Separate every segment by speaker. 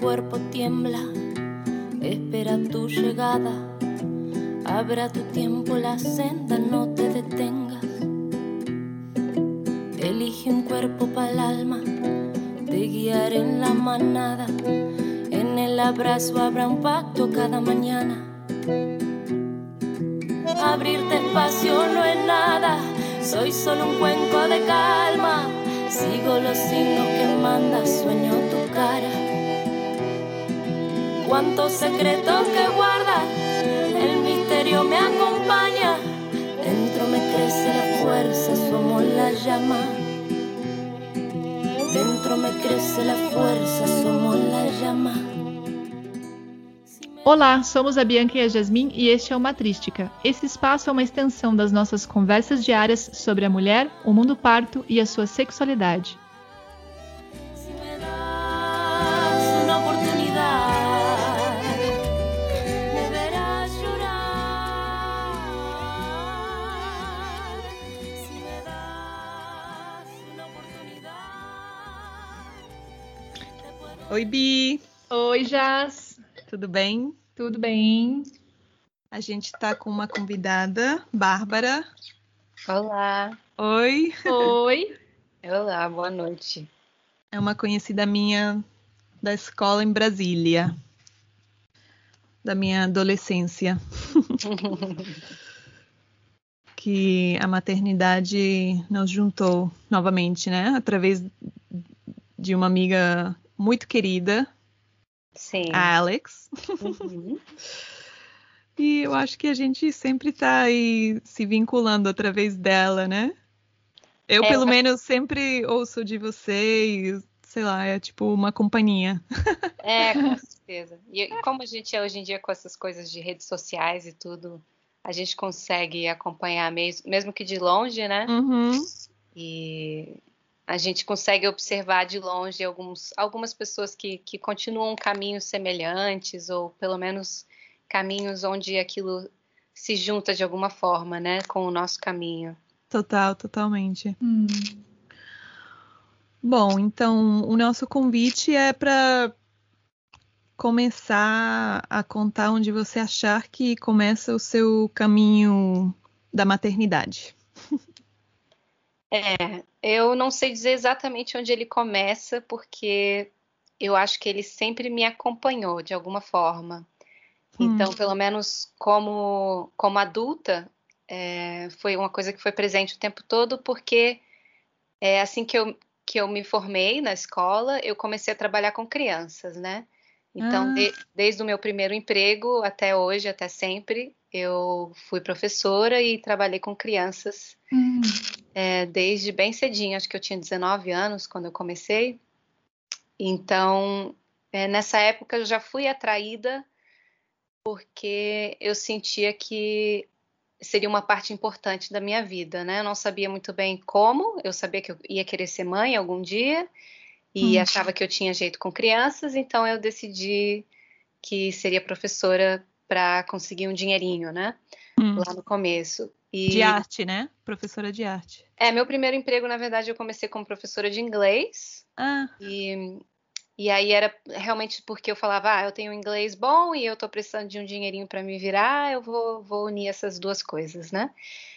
Speaker 1: cuerpo tiembla, espera tu llegada. Abra tu tiempo la senda, no te detengas. Elige un cuerpo para el alma, te guiaré en la manada. En el abrazo habrá un pacto cada mañana. Abrirte espacio no es nada, soy solo un cuenco de calma. Sigo los signos que manda, sueño. Cuántos secretos que guarda, el misterio me acompaña. Dentro me crece la fuerza, somos la llama. Dentro me crece la fuerza, somos la llama.
Speaker 2: Olá, somos a Bianca e a Jasmin e este é o Matrística. Esse espaço é uma extensão das nossas conversas diárias sobre a mulher, o mundo parto e a sua sexualidade.
Speaker 3: Oi, Bi,
Speaker 2: Oi, Jas.
Speaker 3: tudo bem?
Speaker 2: Tudo bem?
Speaker 3: A gente tá com uma convidada, Bárbara.
Speaker 4: Olá,
Speaker 3: Oi,
Speaker 2: Oi.
Speaker 4: olá, boa noite.
Speaker 3: é uma conhecida minha da escola em Brasília, da minha adolescência, que a maternidade nos juntou novamente, né? Através de uma amiga muito querida,
Speaker 4: Sim.
Speaker 3: a Alex.
Speaker 4: Uhum.
Speaker 3: E eu acho que a gente sempre tá aí se vinculando através dela, né? Eu,
Speaker 4: É,
Speaker 3: pelo
Speaker 4: eu-
Speaker 3: menos, sempre ouço de você e, sei lá, é tipo uma companhia.
Speaker 4: É, com certeza. E como a gente é hoje em dia com essas coisas de redes sociais e tudo, a gente consegue acompanhar mesmo, mesmo que de longe, né?
Speaker 3: Uhum.
Speaker 4: E a gente consegue observar de longe alguns, algumas pessoas que, que continuam caminhos semelhantes, ou pelo menos caminhos onde aquilo se junta de alguma forma, né, com o nosso caminho.
Speaker 3: Total, totalmente.
Speaker 2: Hum.
Speaker 3: Bom, então o nosso convite é para começar a contar onde você achar que começa o seu caminho da maternidade.
Speaker 4: É, eu não sei dizer exatamente onde ele começa, porque eu acho que ele sempre me acompanhou de alguma forma.
Speaker 3: Hum.
Speaker 4: Então, pelo menos como, como adulta, é, foi uma coisa que foi presente o tempo todo, porque é assim que eu, que eu me formei na escola, eu comecei a trabalhar com crianças, né? Então,
Speaker 3: Ah.
Speaker 4: de- desde o meu primeiro emprego até hoje, até sempre, eu fui professora e trabalhei com crianças
Speaker 2: Hum.
Speaker 4: é, desde bem cedinho, acho que eu tinha 19 anos quando eu comecei. Então, é, nessa época eu já fui atraída porque eu sentia que seria uma parte importante da minha vida, né? Eu não sabia muito bem como, eu sabia que eu ia querer ser mãe algum dia e
Speaker 3: Hum.
Speaker 4: achava que eu tinha jeito com crianças, então eu decidi que seria professora para conseguir um dinheirinho, né?
Speaker 3: Hum.
Speaker 4: Lá no começo. E...
Speaker 3: De arte, né? Professora de arte.
Speaker 4: É, meu primeiro emprego, na verdade, eu comecei como professora de inglês.
Speaker 3: Ah,
Speaker 4: E, e aí era realmente porque eu falava, ah, eu tenho inglês bom e eu tô precisando de um dinheirinho para me virar, eu vou, vou unir essas duas coisas, né?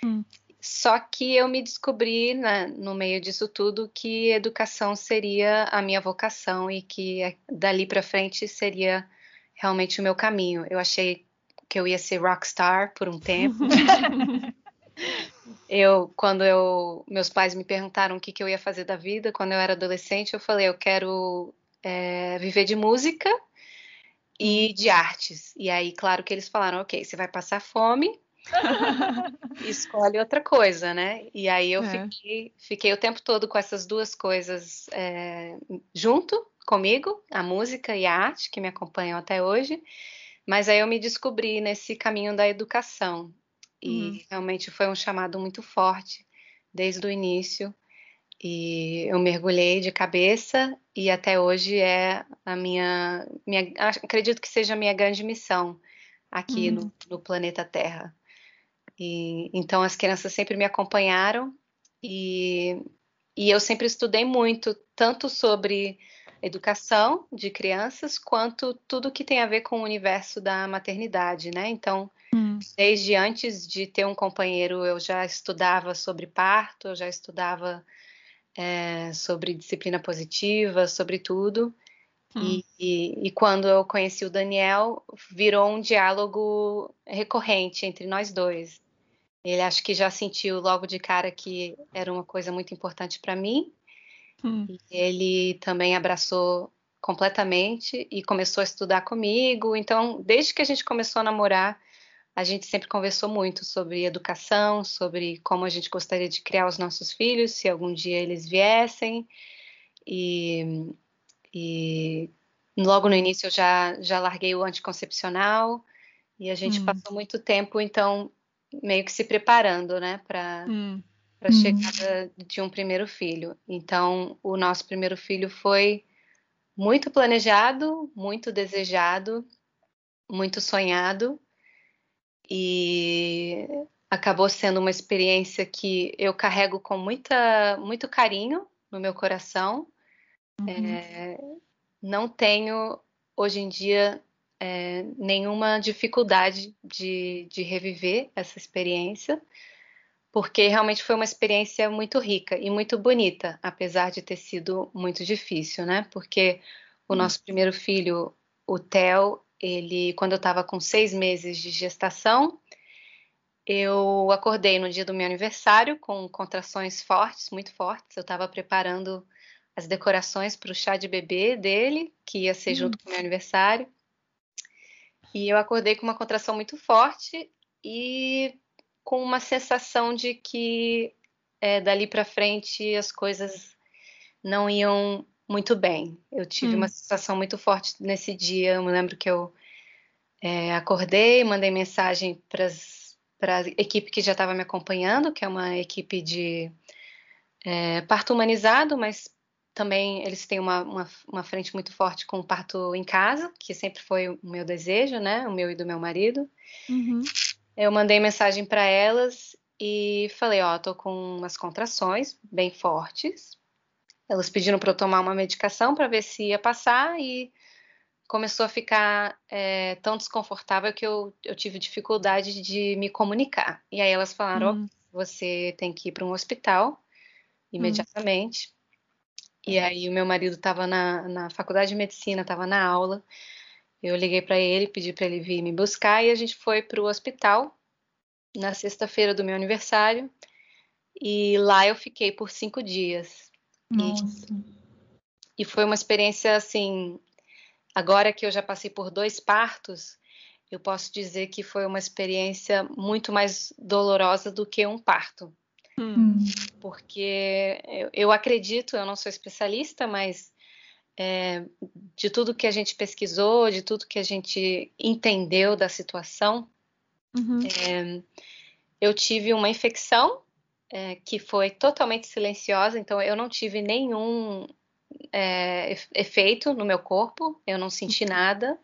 Speaker 3: Hum.
Speaker 4: Só que eu me descobri né, no meio disso tudo que educação seria a minha vocação e que eh, dali para frente seria realmente o meu caminho. Eu achei que eu ia ser rockstar por um tempo. Eu, quando eu, meus pais me perguntaram o que, que eu ia fazer da vida, quando eu era adolescente, eu falei, eu quero é, viver de música e de artes. E aí, claro que eles falaram, ok, você vai passar fome, escolhe outra coisa, né? E aí eu
Speaker 3: É.
Speaker 4: fiquei, fiquei o tempo todo com essas duas coisas é, junto comigo, a música e a arte, que me acompanham até hoje. Mas aí eu me descobri nesse caminho da educação. E
Speaker 3: Uhum.
Speaker 4: realmente foi um chamado muito forte desde o início. E eu mergulhei de cabeça e até hoje é a minha, minha acredito que seja a minha grande missão aqui
Speaker 3: Uhum.
Speaker 4: no, no planeta Terra. E então as crianças sempre me acompanharam e, e eu sempre estudei muito, tanto sobre educação de crianças, quanto tudo que tem a ver com o universo da maternidade, né? Então, hum. desde antes de ter um companheiro, eu já estudava sobre parto, eu já estudava é, sobre disciplina positiva, sobre tudo. Hum. E, e, e, quando eu conheci o Daniel, virou um diálogo recorrente entre nós dois. Ele acho que já sentiu logo de cara que era uma coisa muito importante para mim. Hum. ele também abraçou completamente e começou a estudar comigo. Então, desde que a gente começou a namorar, a gente sempre conversou muito sobre educação, sobre como a gente gostaria de criar os nossos filhos, se algum dia eles viessem. E, e logo no início eu já, já larguei o anticoncepcional e a gente hum. passou muito tempo, então, meio que se preparando, né, para hum. a chegada de um primeiro filho. Então, o nosso primeiro filho foi muito planejado, muito desejado, muito sonhado e acabou sendo uma experiência que eu carrego com muita, muito carinho no meu coração. Uhum. É, não tenho hoje em dia é, nenhuma dificuldade de, de reviver essa experiência, porque realmente foi uma experiência muito rica e muito bonita, apesar de ter sido muito difícil, né? Porque o uhum. nosso primeiro filho, o Theo, ele, quando eu estava com seis meses de gestação, eu acordei no dia do meu aniversário com contrações fortes, muito fortes. Eu estava preparando as decorações para o chá de bebê dele, que ia ser junto com o meu aniversário. E eu acordei com uma contração muito forte e com uma sensação de que é, dali para frente as coisas não iam muito bem. Eu tive hum. uma sensação muito forte nesse dia. Eu me lembro que eu é, acordei, mandei mensagem para a equipe que já estava me acompanhando, que é uma equipe de é, parto humanizado, mas também eles têm uma, uma, uma, frente muito forte com o parto em casa, que sempre foi o meu desejo, né? O meu e do meu marido. Uhum. Eu mandei mensagem para elas e falei: Ó, oh, tô com umas contrações bem fortes. Elas pediram para eu tomar uma medicação para ver se ia passar e começou a ficar é, tão desconfortável que eu, eu, tive dificuldade de me comunicar. E aí elas falaram: hum. oh, você tem que ir para um hospital imediatamente. Hum. E aí o meu marido estava na, na faculdade de medicina, estava na aula. Eu liguei para ele, pedi para ele vir me buscar e a gente foi para o hospital na sexta-feira do meu aniversário. E lá eu fiquei por cinco dias.
Speaker 2: Nossa.
Speaker 4: E, e foi uma experiência assim. Agora que eu já passei por dois partos, eu posso dizer que foi uma experiência muito mais dolorosa do que um parto. Hum. Porque eu, eu, acredito, eu não sou especialista, mas é, de tudo que a gente pesquisou, de tudo que a gente entendeu da situação, uhum. é, eu tive uma infecção é, que foi totalmente silenciosa, então eu não tive nenhum é, efeito no meu corpo, eu não senti uhum. nada.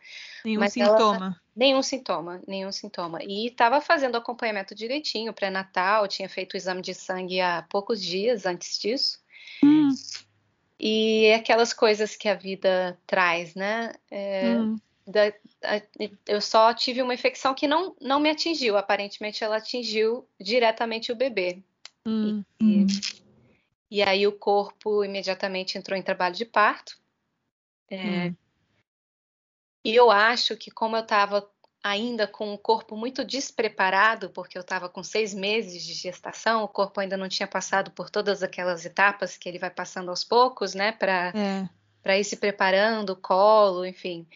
Speaker 3: Nenhum sintoma. Ela,
Speaker 4: nenhum sintoma, nenhum sintoma. E estava fazendo acompanhamento direitinho, pré-natal, tinha feito o exame de sangue há poucos dias antes disso. Hum. E aquelas coisas que a vida traz, né? É, hum. da, a, eu só tive uma infecção que não, não me atingiu, aparentemente ela atingiu diretamente o bebê. Hum. E, e, aí o corpo imediatamente entrou em trabalho de parto. É, hum. E eu acho que como eu estava ainda com o corpo muito despreparado, porque eu estava com seis meses de gestação, o corpo ainda não tinha passado por todas aquelas etapas que ele vai passando aos poucos, né, para é. ir se preparando, colo, enfim.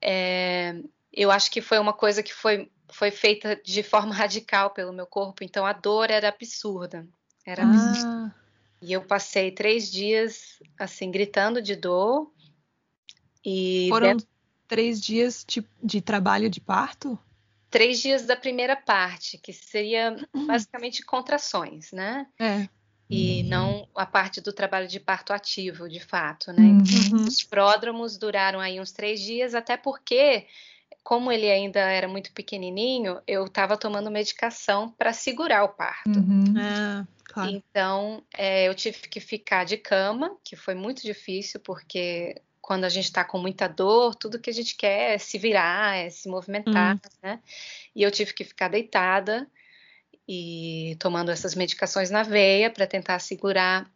Speaker 4: É, eu acho que foi uma coisa que foi foi feita de forma radical pelo meu corpo, então a dor era absurda. Era ah. E eu passei três dias, assim, gritando de dor.
Speaker 3: E Foram dentro... três dias de, de, trabalho de parto?
Speaker 4: Três dias da primeira parte, que seria uhum. basicamente contrações, né?
Speaker 3: É.
Speaker 4: E não a parte do trabalho de parto ativo, de fato, né? Então, uhum. Os pródromos duraram aí uns três dias, até porque como ele ainda era muito pequenininho, eu estava tomando medicação para segurar o parto.
Speaker 2: Uhum.
Speaker 3: Ah, claro.
Speaker 4: Então, é, eu tive que ficar de cama, que foi muito difícil, porque quando a gente está com muita dor, tudo que a gente quer é se virar, é se movimentar,
Speaker 3: Hum.
Speaker 4: né? E eu tive que ficar deitada e tomando essas medicações na veia para tentar segurar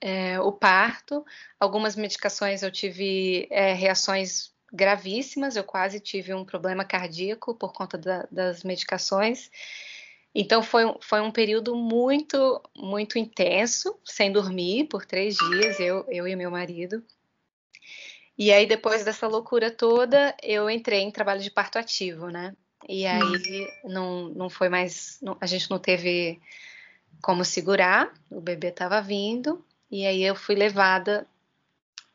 Speaker 4: é, o parto. Algumas medicações eu tive é, reações gravíssimas, eu quase tive um problema cardíaco por conta da- das medicações. Então foi, foi um período muito, muito intenso, sem dormir por três dias, eu, eu e meu marido. E aí, depois dessa loucura toda, eu entrei em trabalho de parto ativo, né? E aí não, não foi mais. não- a gente não teve como segurar, o bebê estava vindo, e aí eu fui levada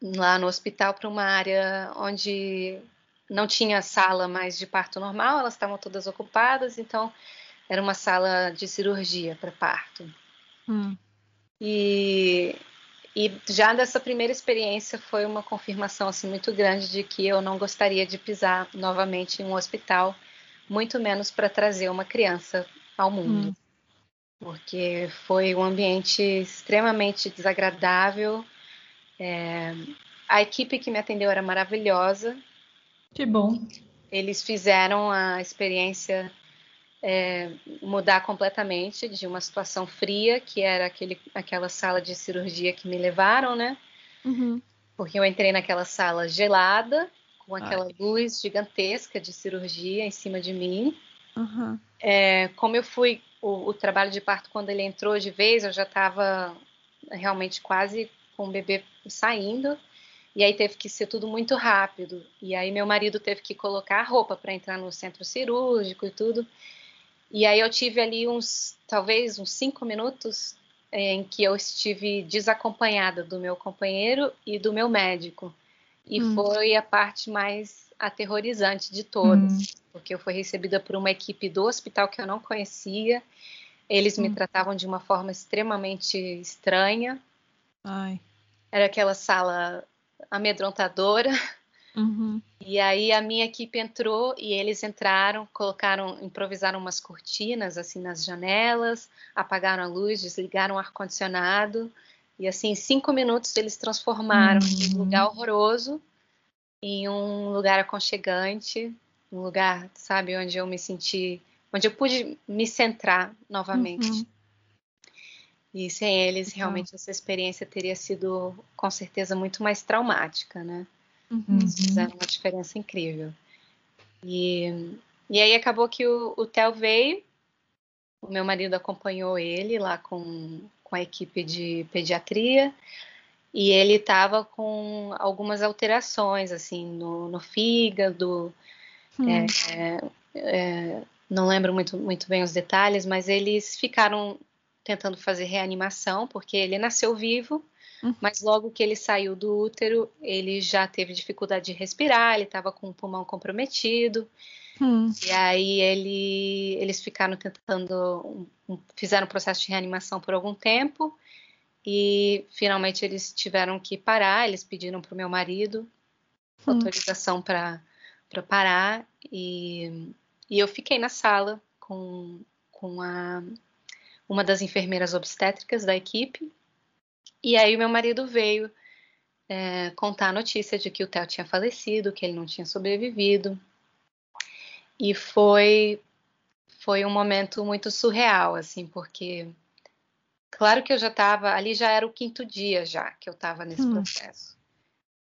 Speaker 4: lá no hospital para uma área onde não tinha sala mais de parto normal, elas estavam todas ocupadas, então era uma sala de cirurgia para parto.
Speaker 3: Hum.
Speaker 4: E, e já dessa primeira experiência foi uma confirmação assim muito grande de que eu não gostaria de pisar novamente em um hospital, muito menos para trazer uma criança ao mundo, porque foi um ambiente extremamente desagradável. É, a equipe que me atendeu era maravilhosa,
Speaker 2: Que bom.
Speaker 4: eles fizeram a experiência é, mudar completamente de uma situação fria, que era aquele, aquela sala de cirurgia que me levaram, né?
Speaker 3: Uhum.
Speaker 4: Porque eu entrei naquela sala gelada, com aquela luz gigantesca de cirurgia em cima de mim.
Speaker 3: Uhum.
Speaker 4: É, como eu fui, o, o trabalho de parto, quando ele entrou de vez, eu já estava realmente quase com o bebê saindo. E aí teve que ser tudo muito rápido. E aí meu marido teve que colocar a roupa para entrar no centro cirúrgico e tudo. E aí eu tive ali uns, talvez uns cinco minutos eh, em que eu estive desacompanhada do meu companheiro e do meu médico. E
Speaker 3: Hum.
Speaker 4: foi a parte mais aterrorizante de todas,
Speaker 2: Hum.
Speaker 4: porque eu fui recebida por uma equipe do hospital que eu não conhecia. Eles me
Speaker 3: Hum.
Speaker 4: tratavam de uma forma extremamente estranha.
Speaker 3: Ai.
Speaker 4: Era aquela sala amedrontadora.
Speaker 3: Uhum.
Speaker 4: E aí a minha equipe entrou e eles entraram, colocaram, improvisaram umas cortinas assim nas janelas, apagaram a luz, desligaram o ar condicionado e assim em cinco minutos eles transformaram
Speaker 2: Uhum.
Speaker 4: um lugar horroroso em um lugar aconchegante, um lugar, sabe, onde eu me senti, onde eu pude me centrar novamente.
Speaker 3: Uhum.
Speaker 4: E sem eles,
Speaker 3: Legal.
Speaker 4: realmente essa experiência teria sido com certeza muito mais traumática, né?
Speaker 3: Uhum.
Speaker 2: Uhum.
Speaker 4: fizeram uma diferença incrível. E, e aí acabou que o, o Theo veio, o meu marido acompanhou ele lá com, com a equipe de pediatria, e ele estava com algumas alterações, assim, no, no fígado,
Speaker 3: Hum.
Speaker 4: é, não lembro muito, muito bem os detalhes, mas eles ficaram tentando fazer reanimação, porque ele nasceu vivo,
Speaker 3: Uhum.
Speaker 4: mas logo que ele saiu do útero, ele já teve dificuldade de respirar, ele estava com o pulmão comprometido,
Speaker 3: Hum.
Speaker 4: e aí ele, eles ficaram tentando, um- um- fizeram o processo de reanimação por algum tempo, e finalmente eles tiveram que parar, eles pediram para o meu marido
Speaker 3: Hum.
Speaker 4: autorização para parar, e, e eu fiquei na sala com, com a, uma das enfermeiras obstétricas da equipe, e aí o meu marido veio é, contar a notícia de que o Theo tinha falecido, que ele não tinha sobrevivido. E foi foi um momento muito surreal, assim, porque claro que eu já estava ali já era o quinto dia já que eu estava nesse
Speaker 3: Hum.
Speaker 4: processo.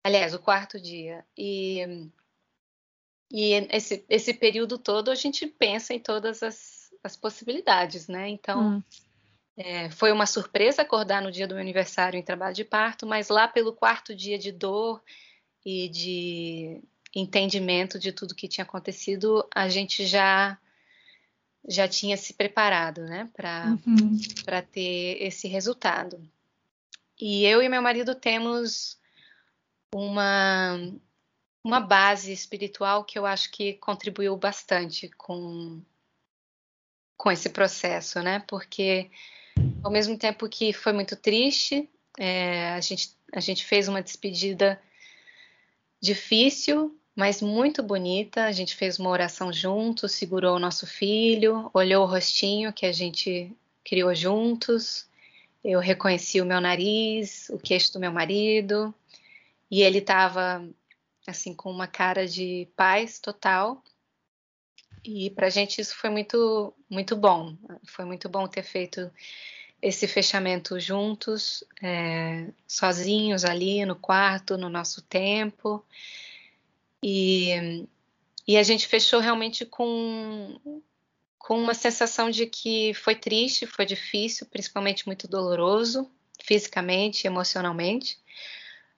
Speaker 4: Aliás, o quarto dia. E e esse, esse período todo a gente pensa em todas as, as possibilidades, né? Então,
Speaker 3: Hum.
Speaker 4: é, foi uma surpresa acordar no dia do meu aniversário em trabalho de parto, mas lá pelo quarto dia de dor e de entendimento de tudo que tinha acontecido, a gente já já tinha se preparado, né, para
Speaker 2: Uhum.
Speaker 4: para ter esse resultado. E eu e meu marido temos uma uma base espiritual que eu acho que contribuiu bastante com com esse processo, né? Porque ao mesmo tempo que foi muito triste, é, a gente a gente fez uma despedida difícil, mas muito bonita. A gente fez uma oração juntos, segurou o nosso filho, olhou o rostinho que a gente criou juntos. Eu reconheci o meu nariz, o queixo do meu marido, e ele estava assim com uma cara de paz total. E para a gente isso foi muito muito bom. Foi muito bom ter feito esse fechamento juntos, é, sozinhos ali no quarto, no nosso tempo. E, e a gente fechou realmente com, com uma sensação de que foi triste, foi difícil, principalmente muito doloroso, fisicamente, emocionalmente,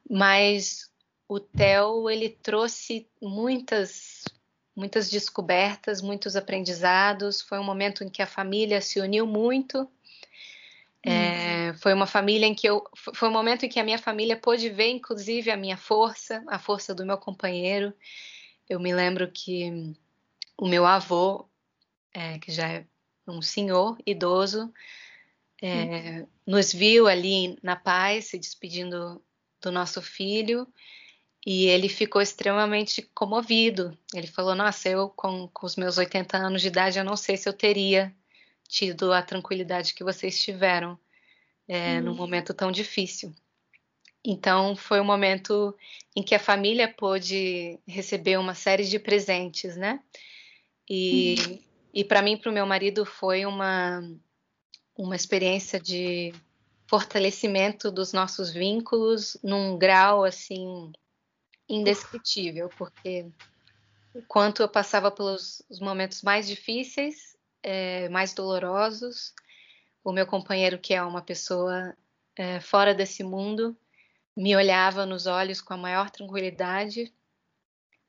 Speaker 4: mas o Theo ele trouxe muitas muitas descobertas, muitos aprendizados. Foi um momento em que a família se uniu muito é, foi uma família em que eu. Foi um momento em que a minha família pôde ver, inclusive, a minha força, a força do meu companheiro. Eu me lembro que o meu avô, é, que já é um senhor idoso, é, nos viu ali na paz, se despedindo do nosso filho, e ele ficou extremamente comovido. Ele falou: Nossa, eu com, com os meus 80 anos de idade, eu não sei se eu teria tido a tranquilidade que vocês tiveram é, num momento tão difícil. Então, foi um momento em que a família pôde receber uma série de presentes, né? E, uhum. e para mim, para o meu marido, foi uma, uma experiência de fortalecimento dos nossos vínculos num grau, assim, indescritível, porque enquanto eu passava pelos momentos mais difíceis, é, mais dolorosos. O meu companheiro, que é uma pessoa é, fora desse mundo, me olhava nos olhos com a maior tranquilidade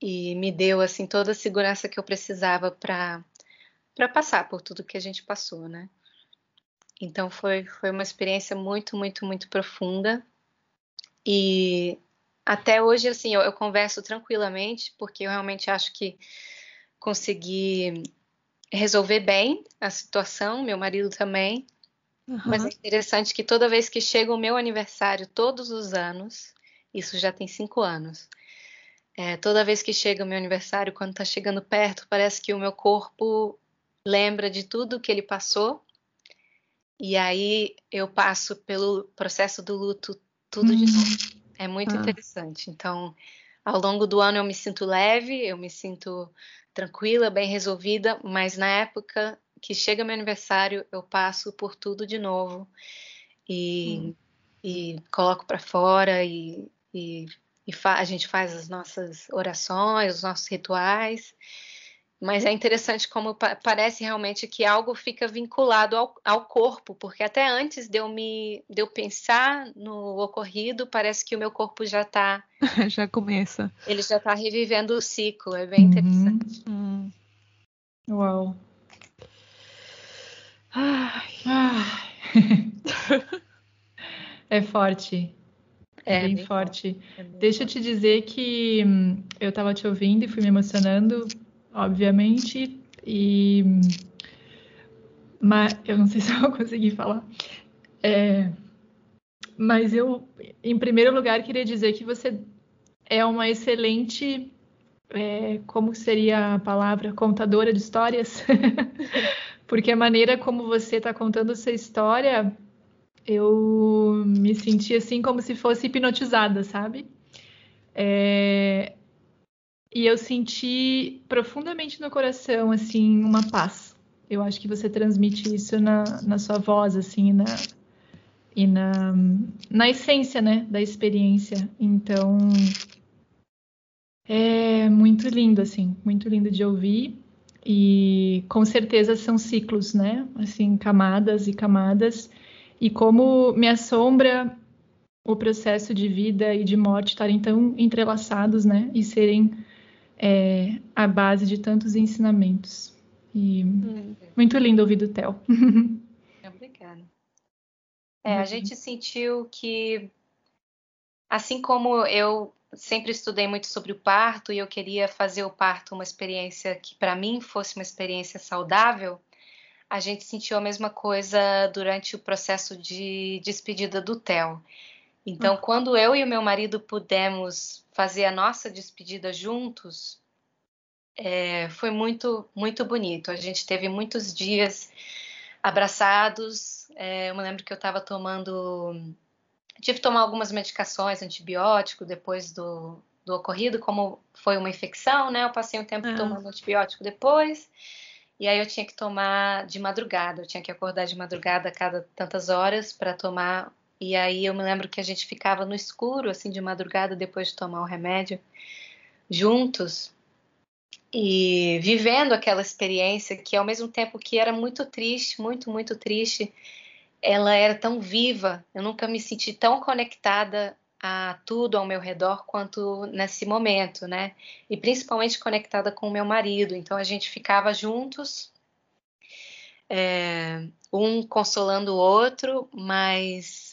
Speaker 4: e me deu assim toda a segurança que eu precisava para para passar por tudo que a gente passou, né? Então foi foi uma experiência muito muito muito profunda e até hoje assim eu, eu converso tranquilamente porque eu realmente acho que consegui resolver bem a situação, meu marido também. Uhum. Mas é interessante que toda vez que chega o meu aniversário, todos os anos, isso já tem cinco anos, é, toda vez que chega o meu aniversário, quando está chegando perto, parece que o meu corpo lembra de tudo que ele passou. E aí eu passo pelo processo do luto tudo de novo. É muito ah. interessante. Então, ao longo do ano eu me sinto leve, eu me sinto tranquila, bem resolvida, mas na época que chega meu aniversário, eu passo por tudo de novo e, hum. e coloco para fora e, e, e a gente faz as nossas orações, os nossos rituais. Mas é interessante como pa parece realmente que algo fica vinculado ao, ao, corpo, porque até antes de eu me de eu pensar no ocorrido, parece que o meu corpo já está
Speaker 3: já começa.
Speaker 4: Ele já está revivendo o ciclo, é bem interessante.
Speaker 2: Uhum. Uau. Ai, ai. é forte. É, bem, bem forte. É bem Deixa forte. eu te dizer que hum, eu estava te ouvindo e fui me emocionando obviamente, e mas eu não sei se eu vou conseguir falar. É, mas eu, em primeiro lugar, queria dizer que você é uma excelente, é, como seria a palavra, contadora de histórias, porque a maneira como você está contando essa história, eu me senti assim como se fosse hipnotizada, sabe? É, e eu senti profundamente no coração, assim, uma paz. Eu acho que você transmite isso na, na sua voz, assim, na, e na, na essência, né, da experiência. Então, é muito lindo, assim, muito lindo de ouvir. E com certeza são ciclos, né? Assim, camadas e camadas. E como me assombra o processo de vida e de morte estarem tão entrelaçados, né? E serem é a base de tantos ensinamentos. E hum. muito lindo ouvir do Theo.
Speaker 4: Obrigada. É, a gente sentiu que, assim como eu sempre estudei muito sobre o parto e eu queria fazer o parto uma experiência que para mim fosse uma experiência saudável, a gente sentiu a mesma coisa durante o processo de despedida do Theo. Então, quando eu e o meu marido pudemos fazer a nossa despedida juntos, é, foi muito, muito bonito. A gente teve muitos dias abraçados. É, eu me lembro que eu estava tomando. Tive que tomar algumas medicações, antibiótico, depois do, do ocorrido, como foi uma infecção, né? Eu passei um tempo ah. tomando antibiótico depois. E aí eu tinha que tomar de madrugada, eu tinha que acordar de madrugada a cada tantas horas para tomar. E aí eu me lembro que a gente ficava no escuro, assim, de madrugada, depois de tomar o remédio, juntos, e vivendo aquela experiência que, ao mesmo tempo que era muito triste, muito, muito triste, ela era tão viva. Eu nunca me senti tão conectada a tudo ao meu redor quanto nesse momento, né? E principalmente conectada com o meu marido. Então a gente ficava juntos, é, um consolando o outro, mas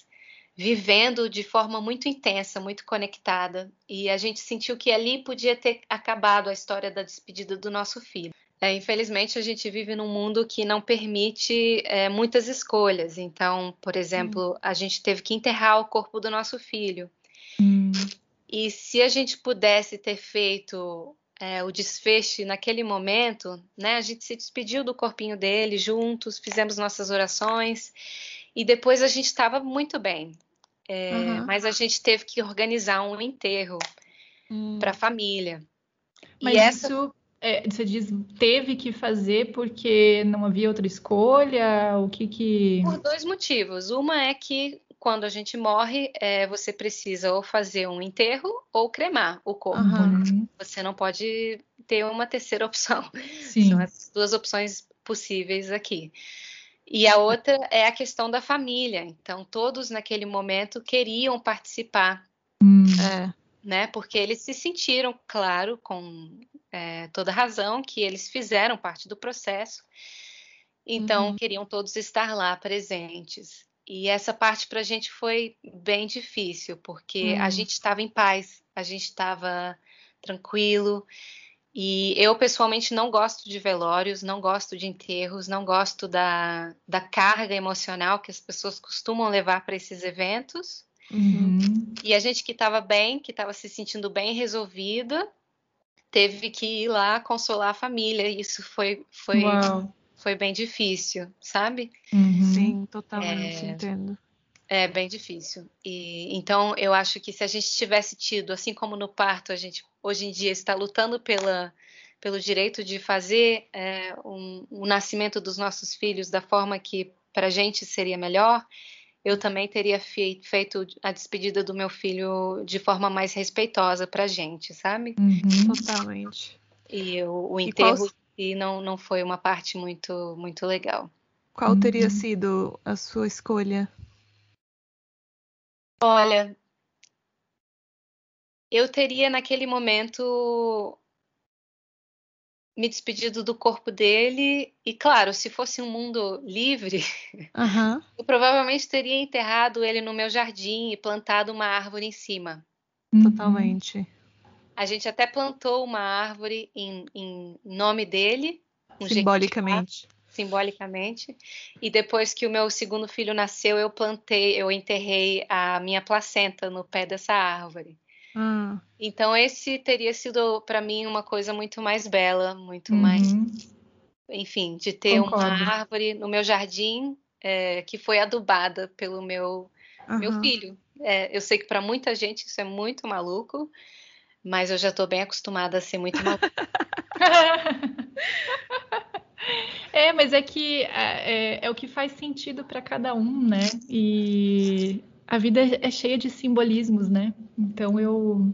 Speaker 4: vivendo de forma muito intensa, muito conectada. E a gente sentiu que ali podia ter acabado a história da despedida do nosso filho. É, infelizmente, a gente vive num mundo que não permite é, muitas escolhas. Então, por exemplo, hum. a gente teve que enterrar o corpo do nosso filho. Hum. E se a gente pudesse ter feito é, o desfecho naquele momento, né? A gente se despediu do corpinho dele juntos, fizemos nossas orações e depois a gente estava muito bem. É, uhum. Mas a gente teve que organizar um enterro hum. para a família.
Speaker 2: Mas essa... isso é, você diz teve que fazer porque não havia outra escolha? O que que.
Speaker 4: Por dois motivos. Uma é que quando a gente morre, é, você precisa ou fazer um enterro ou cremar o corpo. Uhum. Você não pode ter uma terceira opção. Sim. São as duas opções possíveis aqui. E a outra é a questão da família. Então, todos naquele momento queriam participar. Hum. É, né? Porque eles se sentiram, claro, com é, toda razão, que eles fizeram parte do processo. Então, uhum. queriam todos estar lá presentes. E essa parte para a gente foi bem difícil, porque a hum. gente estava em paz, a gente estava tranquilo. E eu, pessoalmente, não gosto de velórios, não gosto de enterros, não gosto da, da carga emocional que as pessoas costumam levar para esses eventos. Uhum. E a gente que estava bem, que estava se sentindo bem resolvida, teve que ir lá consolar a família. Isso foi, foi Uau foi bem difícil, sabe?
Speaker 3: Uhum. Sim, totalmente, é, entendo.
Speaker 4: É bem difícil. E então eu acho que se a gente tivesse tido, assim como no parto, a gente hoje em dia está lutando pela, pelo direito de fazer é, um, o nascimento dos nossos filhos da forma que para a gente seria melhor, eu também teria feito a despedida do meu filho de forma mais respeitosa para a gente, sabe?
Speaker 3: Uhum. Totalmente.
Speaker 4: E o, o enterro e não, não foi uma parte muito, muito legal.
Speaker 3: Qual teria uhum. sido a sua escolha?
Speaker 4: Olha, eu teria naquele momento me despedido do corpo dele e, claro, se fosse um mundo livre, uhum. eu provavelmente teria enterrado ele no meu jardim e plantado uma árvore em cima.
Speaker 3: Totalmente.
Speaker 4: A gente até plantou uma árvore em, em nome dele.
Speaker 3: Um simbolicamente.
Speaker 4: Simbolicamente. E depois que o meu segundo filho nasceu, eu plantei, eu enterrei a minha placenta no pé dessa árvore. Hum. Então esse teria sido para mim uma coisa muito mais bela, muito uhum. mais, enfim, de ter Concordo. uma árvore no meu jardim é, que foi adubada pelo meu uhum. meu filho. É, eu sei que para muita gente isso é muito maluco, mas eu já estou bem acostumada a ser muito mal.
Speaker 2: é, mas é que é, é, é o que faz sentido para cada um, né? E a vida é cheia de simbolismos, né? Então eu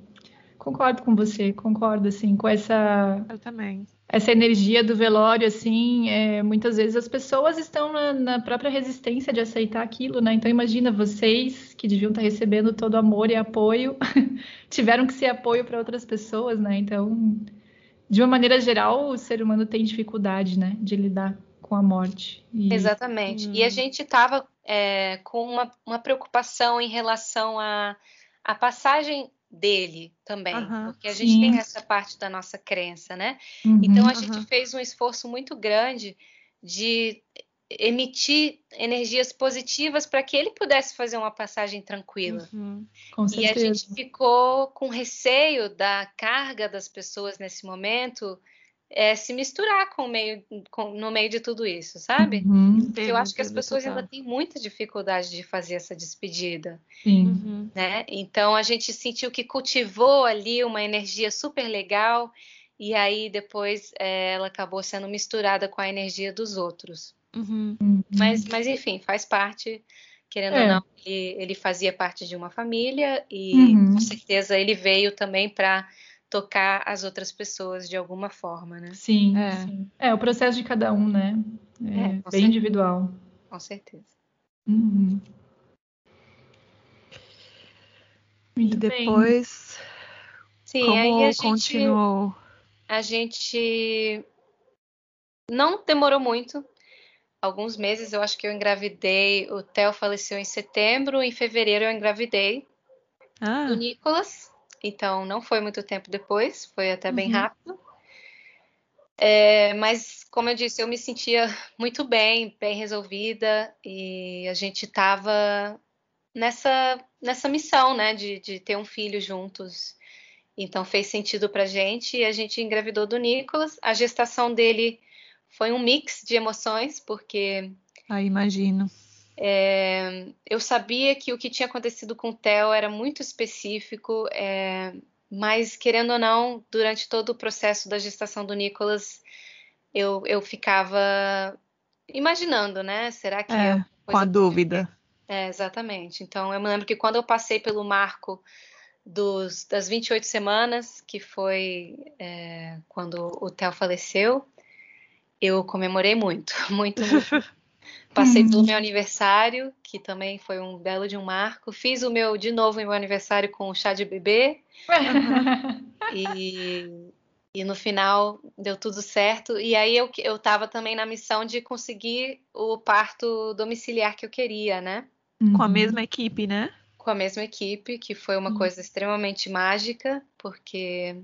Speaker 2: concordo com você, concordo assim com essa.
Speaker 3: Eu também
Speaker 2: essa energia do velório, assim, é, muitas vezes as pessoas estão na, na, própria resistência de aceitar aquilo, né? Então imagina vocês que deviam estar recebendo todo amor e apoio, tiveram que ser apoio para outras pessoas, né? Então, de uma maneira geral, o ser humano tem dificuldade, né, de lidar com a morte.
Speaker 4: E... Exatamente. Hum. E a gente estava é, com uma, uma preocupação em relação à a, a passagem dele também, uhum, porque a gente sim. tem essa parte da nossa crença, né? Uhum, então a gente fez um esforço muito grande de emitir energias positivas para que ele pudesse fazer uma passagem tranquila.
Speaker 2: Uhum.
Speaker 4: e a gente ficou com receio da carga das pessoas nesse momento é, se misturar com meio, com, no meio de tudo isso, sabe?
Speaker 2: Uhum.
Speaker 4: eu acho que as pessoas ainda têm muita dificuldade de fazer essa despedida.
Speaker 2: Sim.
Speaker 4: Uhum. Né? Então a gente sentiu que cultivou ali uma energia super legal e aí depois é, ela acabou sendo misturada com a energia dos outros.
Speaker 3: Uhum.
Speaker 4: Mas, mas enfim, faz parte, querendo é. ou não, ele, ele, fazia parte de uma família e uhum. com certeza ele veio também para tocar as outras pessoas de alguma forma, né?
Speaker 2: Sim é. sim. é, o processo de cada um, né? É, é bem certeza. individual.
Speaker 4: Com certeza.
Speaker 2: Uhum.
Speaker 3: Muito e depois, bem.
Speaker 4: sim,
Speaker 3: como
Speaker 4: aí a
Speaker 3: continuou?
Speaker 4: Gente, a gente não demorou muito. Alguns meses, eu acho que eu engravidei. O Theo faleceu em setembro, em fevereiro eu engravidei
Speaker 3: ah.
Speaker 4: do Nicolas. Então não foi muito tempo depois, foi até bem uhum. rápido. É, mas, como eu disse, eu me sentia muito bem, bem resolvida, e a gente estava nessa, nessa missão, né, de, de ter um filho juntos. Então fez sentido para a gente e a gente engravidou do Nicolas. A gestação dele foi um mix de emoções, porque.
Speaker 3: Ah, imagino.
Speaker 4: É, eu sabia que o que tinha acontecido com o Theo era muito específico, é, mas querendo ou não, durante todo o processo da gestação do Nicolas, eu, eu ficava imaginando, né? Será que.
Speaker 3: É, com a dúvida.
Speaker 4: É, exatamente. Então, eu me lembro que quando eu passei pelo marco dos, das 28 semanas, que foi é, quando o Theo faleceu, eu comemorei muito, muito, muito. Passei pelo meu aniversário, que também foi um belo de um marco. Fiz o meu, de novo, meu aniversário com o chá de bebê. e, e no final deu tudo certo. E aí eu, eu tava também na missão de conseguir o parto domiciliar que eu queria, né?
Speaker 3: Com a uhum. mesma equipe, né?
Speaker 4: Com a mesma equipe, que foi uma uhum. coisa extremamente mágica, porque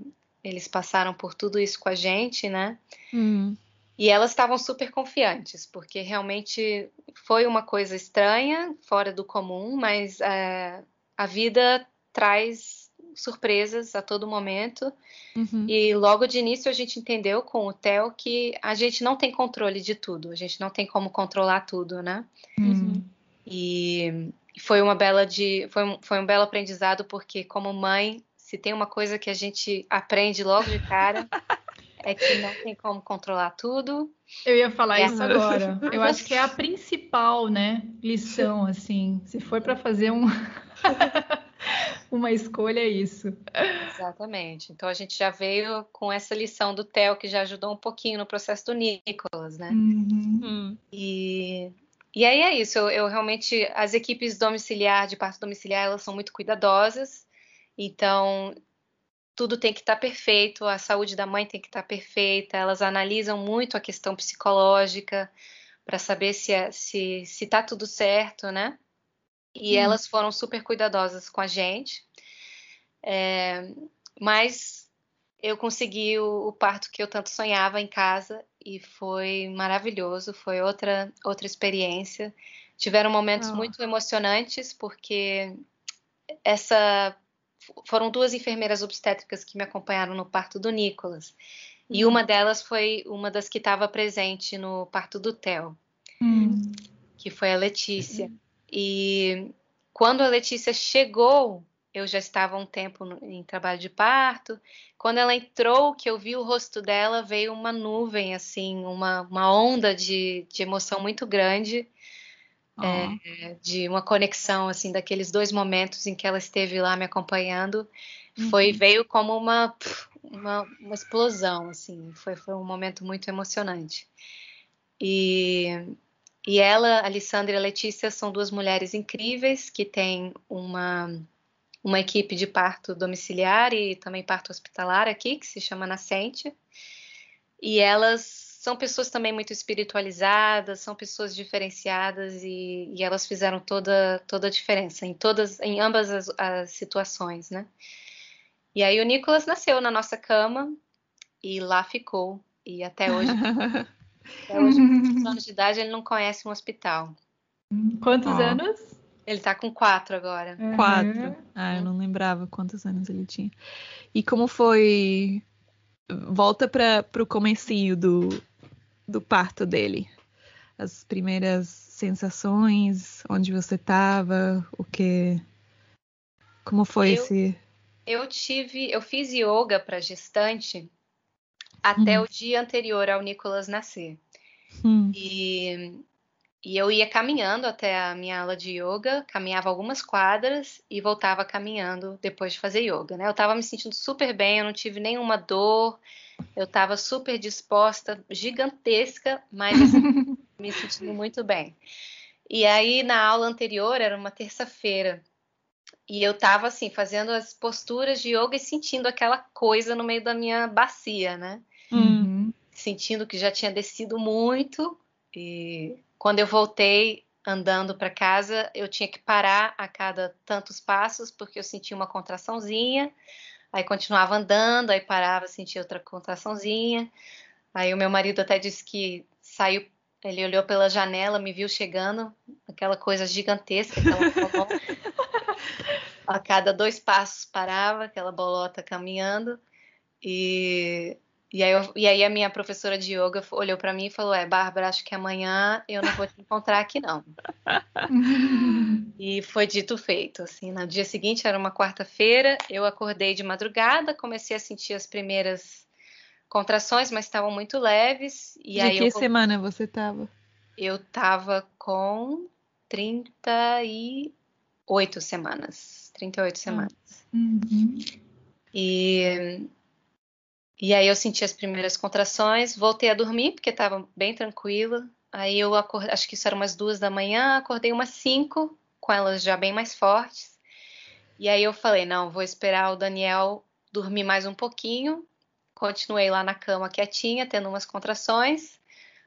Speaker 4: eles passaram por tudo isso com a gente, né?
Speaker 3: Uhum.
Speaker 4: E elas estavam super confiantes, porque realmente foi uma coisa estranha, fora do comum, mas é, a vida traz surpresas a todo momento.
Speaker 3: Uhum.
Speaker 4: E logo de início a gente entendeu com o Theo que a gente não tem controle de tudo, a gente não tem como controlar tudo, né?
Speaker 3: Uhum.
Speaker 4: E foi uma bela de foi um, foi um belo aprendizado porque como mãe se tem uma coisa que a gente aprende logo de cara é que não tem como controlar tudo.
Speaker 2: Eu ia falar é. isso agora. Eu acho que é a principal, né, lição, assim. Se for para fazer um... uma escolha, é isso.
Speaker 4: Exatamente. Então a gente já veio com essa lição do Theo, que já ajudou um pouquinho no processo do Nicolas, né?
Speaker 2: Uhum.
Speaker 4: E, e aí é isso. Eu, eu realmente... As equipes domiciliar, de parto domiciliar, elas são muito cuidadosas. Então, tudo tem que estar tá perfeito, a saúde da mãe tem que estar tá perfeita, elas analisam muito a questão psicológica para saber se é, se se tá tudo certo, né? E hum. elas foram super cuidadosas com a gente. É, mas eu consegui o, o, parto que eu tanto sonhava em casa e foi maravilhoso, foi outra outra experiência. Tiveram momentos oh. muito emocionantes porque essa foram duas enfermeiras obstétricas que me acompanharam no parto do Nicolas. E uhum. uma delas foi uma das que estava presente no parto do Theo,
Speaker 2: uhum.
Speaker 4: que foi a Letícia. Uhum. E quando a Letícia chegou, eu já estava um tempo em trabalho de parto. Quando ela entrou, que eu vi o rosto dela, veio uma nuvem, assim, uma, uma onda de, de emoção muito grande é, de uma conexão assim daqueles dois momentos em que ela esteve lá me acompanhando uhum. foi veio como uma, uma, uma explosão assim foi, foi um momento muito emocionante. E e ela, a Alessandra e a Letícia são duas mulheres incríveis que têm uma uma equipe de parto domiciliar e também parto hospitalar aqui que se chama Nascente. E elas são pessoas também muito espiritualizadas, são pessoas diferenciadas e, e elas fizeram toda, toda a diferença em todas, em ambas as, as situações, né? E aí o Nicolas nasceu na nossa cama e lá ficou e até hoje Até hoje, com anos de idade, ele não conhece um hospital.
Speaker 2: Quantos anos?
Speaker 4: Ele tá com quatro agora.
Speaker 3: Quatro.
Speaker 2: Uhum.
Speaker 3: Ah, eu não lembrava quantos anos ele tinha. E como foi. Volta para o comecinho do, do parto dele. As primeiras sensações, onde você estava, o que. Como foi
Speaker 4: Eu-
Speaker 3: esse.
Speaker 4: Eu tive, eu fiz yoga para gestante até
Speaker 3: Hum.
Speaker 4: o dia anterior ao Nicolas nascer.
Speaker 3: Hum,
Speaker 4: E, e eu ia caminhando até a minha aula de yoga, caminhava algumas quadras e voltava caminhando depois de fazer yoga, né? Eu tava me sentindo super bem, eu não tive nenhuma dor, eu tava super disposta, gigantesca, mas assim, me sentindo muito bem. E aí na aula anterior, era uma terça-feira, e eu tava assim, fazendo as posturas de yoga e sentindo aquela coisa no meio da minha bacia, né?
Speaker 3: hum,
Speaker 2: Uhum.
Speaker 4: sentindo que já tinha descido muito e quando eu voltei andando para casa, eu tinha que parar a cada tantos passos porque eu sentia uma contraçãozinha, aí continuava andando, aí parava, sentia outra contraçãozinha. Aí o meu marido até disse que saiu, ele olhou pela janela, me viu chegando, aquela coisa gigantesca, aquela bolota. a cada dois passos parava, aquela bolota caminhando. E e aí, eu- e aí a minha professora de yoga olhou para mim e falou: É, Bárbara, acho que amanhã eu não vou te encontrar aqui, não. E foi dito feito. Assim, no dia seguinte era uma quarta-feira, eu acordei de madrugada, comecei a sentir as primeiras contrações, mas estavam muito leves. E
Speaker 3: de
Speaker 4: aí
Speaker 3: que
Speaker 4: eu,
Speaker 3: semana você estava?
Speaker 4: eu tava com 38 semanas. 38 semanas.
Speaker 2: Uhum.
Speaker 4: E, e aí eu senti as primeiras contrações, voltei a dormir, porque estava bem tranquila. Aí eu acordei, acho que isso era umas duas da manhã, acordei umas cinco, com elas já bem mais fortes. E aí eu falei, não, vou esperar o Daniel dormir mais um pouquinho. Continuei lá na cama quietinha, tendo umas contrações.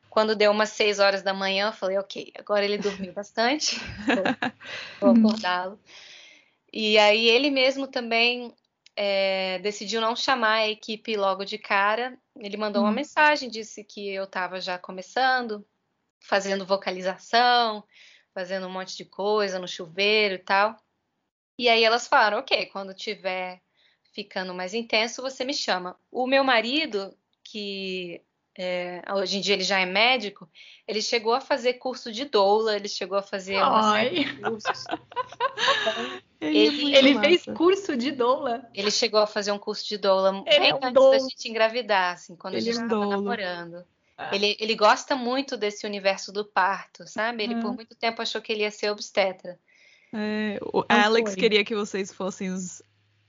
Speaker 4: Quando deu umas seis horas da manhã, eu falei, ok, agora ele dormiu bastante, vou, vou acordá-lo. E aí ele mesmo também é, decidiu não chamar a equipe logo de cara. Ele mandou uma
Speaker 2: Hum.
Speaker 4: mensagem, disse que eu estava já começando, fazendo vocalização, fazendo um monte de coisa no chuveiro e tal. E aí elas falaram, ok, quando tiver ficando mais intenso, você me chama. O meu marido, que é, hoje em dia ele já é médico, ele chegou a fazer curso de doula, ele chegou a fazer
Speaker 2: Ai.
Speaker 4: de cursos.
Speaker 3: Ele, é
Speaker 4: Ele-
Speaker 2: fez curso de doula.
Speaker 4: Ele chegou a fazer um curso de doula
Speaker 2: Ele
Speaker 4: bem
Speaker 2: é um
Speaker 4: antes
Speaker 2: dolo.
Speaker 4: da gente engravidar, assim, quando
Speaker 3: Ele
Speaker 4: a
Speaker 3: é
Speaker 4: gente estava
Speaker 3: dolo.
Speaker 4: namorando. Ele, ele gosta muito desse universo do parto, sabe? Ele por
Speaker 2: Ah.
Speaker 4: muito tempo achou que ele ia ser obstetra.
Speaker 3: É, o
Speaker 2: Não
Speaker 3: Alex
Speaker 2: foi.
Speaker 3: queria que vocês fossem os-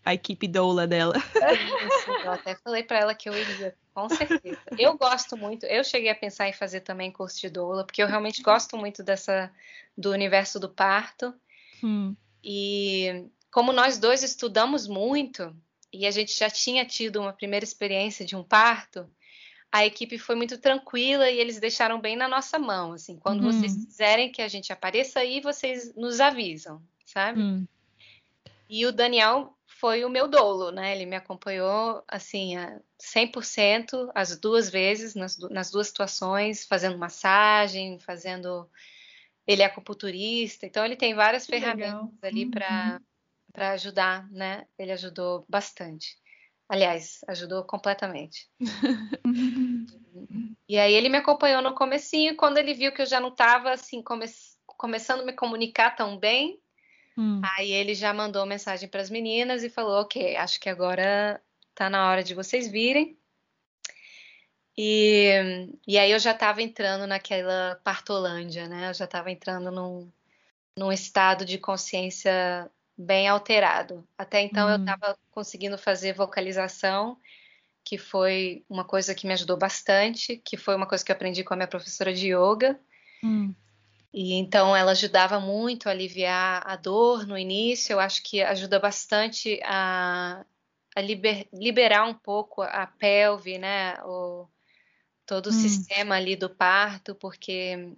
Speaker 3: a equipe doula dela.
Speaker 4: Isso, eu até falei para ela que eu iria, com certeza. Eu gosto muito, eu cheguei a pensar em fazer também curso de doula, porque eu realmente gosto muito dessa do universo do parto.
Speaker 3: Hum,
Speaker 4: E como nós dois estudamos muito e a gente já tinha tido uma primeira experiência de um parto, a equipe foi muito tranquila e eles deixaram bem na nossa mão, assim, quando
Speaker 3: Uhum.
Speaker 4: vocês quiserem que a gente apareça aí, vocês nos avisam, sabe?
Speaker 3: hum.
Speaker 4: E o Daniel foi o meu dolo, né? Ele me acompanhou assim a 100% as duas vezes nas, nas duas situações, fazendo massagem, fazendo ele é acupunturista, então ele tem várias
Speaker 2: Que legal.
Speaker 4: ferramentas ali
Speaker 2: Uhum.
Speaker 4: para para ajudar, né? Ele ajudou bastante. Aliás, ajudou completamente. E aí ele me acompanhou no comecinho, quando ele viu que eu já não estava assim come- começando a me comunicar tão bem,
Speaker 3: Hum.
Speaker 4: aí ele já mandou mensagem para as meninas e falou: "OK, acho que agora tá na hora de vocês virem". E, e aí eu já estava entrando naquela partolândia, né? Eu já estava entrando num, num estado de consciência bem alterado. Até então eu
Speaker 3: Hum.
Speaker 4: estava conseguindo fazer vocalização, que foi uma coisa que me ajudou bastante, que foi uma coisa que eu aprendi com a minha professora de yoga.
Speaker 3: Hum.
Speaker 4: E então ela ajudava muito a aliviar a dor no início. Eu acho que ajuda bastante a, a liber- liberar um pouco a pelve, né? O, todo o
Speaker 3: Hum.
Speaker 4: sistema ali do parto, porque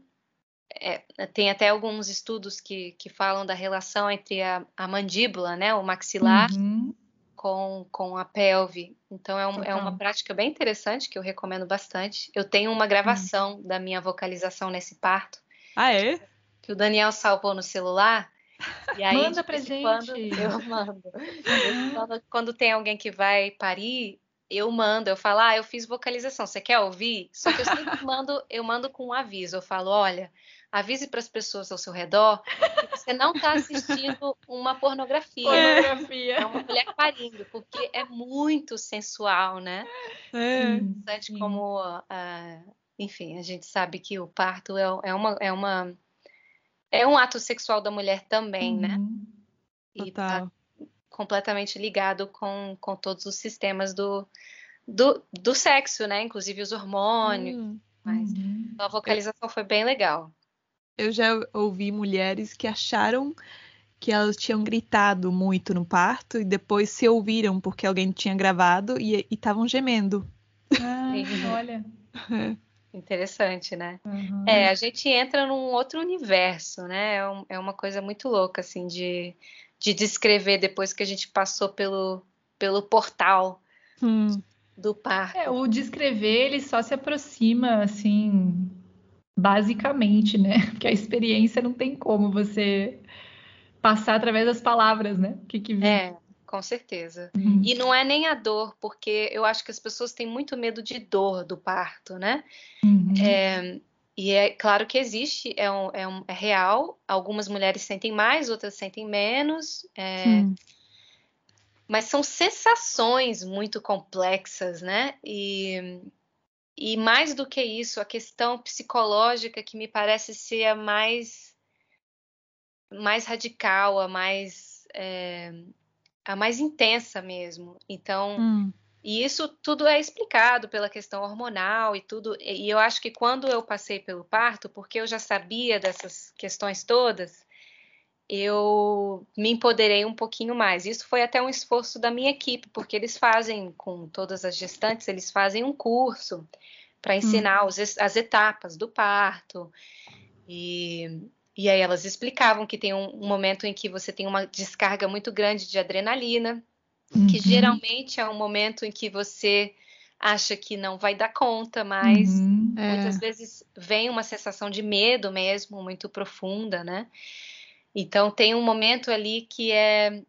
Speaker 4: é, tem até alguns estudos que, que falam da relação entre a, a mandíbula, né? O maxilar
Speaker 2: Uhum.
Speaker 4: com, com a pelve. Então é, um, é, uma prática bem interessante que eu recomendo bastante. Eu tenho uma gravação hum. da minha vocalização nesse parto.
Speaker 3: Ah, é?
Speaker 4: Que o Daniel salvou no celular.
Speaker 2: E aí, Manda pra gente. Quando
Speaker 4: eu mando. quando, quando tem alguém que vai parir, eu mando, eu falo, ah, eu fiz vocalização, você quer ouvir? Só que eu sempre mando, eu mando com um aviso, eu falo, olha, avise para as pessoas ao seu redor que você não está assistindo uma pornografia.
Speaker 2: Pornografia.
Speaker 4: É uma mulher parindo, porque é muito sensual, né?
Speaker 3: É.
Speaker 4: Interessante como, uh, enfim, a gente sabe que o parto é, é, uma, é uma é um ato sexual da mulher também, né?
Speaker 3: uhum. né? E tá
Speaker 4: completamente ligado com, com todos os sistemas do, do, do sexo, né? Inclusive os hormônios. Uhum. Mas uhum. a vocalização foi bem legal
Speaker 3: eu já ouvi mulheres que acharam que elas tinham gritado muito no parto e depois se ouviram porque alguém tinha gravado e estavam gemendo.
Speaker 2: Ah, olha.
Speaker 4: Interessante, né? Uhum. É, a gente entra num outro universo, né? É, um, é, uma coisa muito louca, assim, de, de descrever depois que a gente passou pelo, pelo portal
Speaker 3: hum.
Speaker 4: do parto.
Speaker 2: É, o descrever, ele só se aproxima, assim, basicamente, né? Porque a experiência não tem como você passar através das palavras, né? O que, que...
Speaker 4: É, com certeza. Uhum. E não é nem a dor, porque eu acho que as pessoas têm muito medo de dor do parto, né?
Speaker 2: Uhum.
Speaker 4: É, e é claro que existe, é, um, é, um, é, real. Algumas mulheres sentem mais, outras sentem menos. É, mas são sensações muito complexas, né? E e mais do que isso, a questão psicológica que me parece ser a mais, mais radical, a mais, é, a mais intensa mesmo. Então,
Speaker 3: hum.
Speaker 4: e isso tudo é explicado pela questão hormonal e tudo. E eu acho que quando eu passei pelo parto, porque eu já sabia dessas questões todas, eu me empoderei um pouquinho mais. Isso foi até um esforço da minha equipe, porque eles fazem, com todas as gestantes, eles fazem um curso para ensinar hum. os, as etapas do parto. E, e aí elas explicavam que tem um, um, momento em que você tem uma descarga muito grande de adrenalina, uhum. que geralmente é um momento em que você acha que não vai dar conta, mas uhum. muitas é. vezes vem uma sensação de medo mesmo, muito profunda, né? Então tem um momento ali que é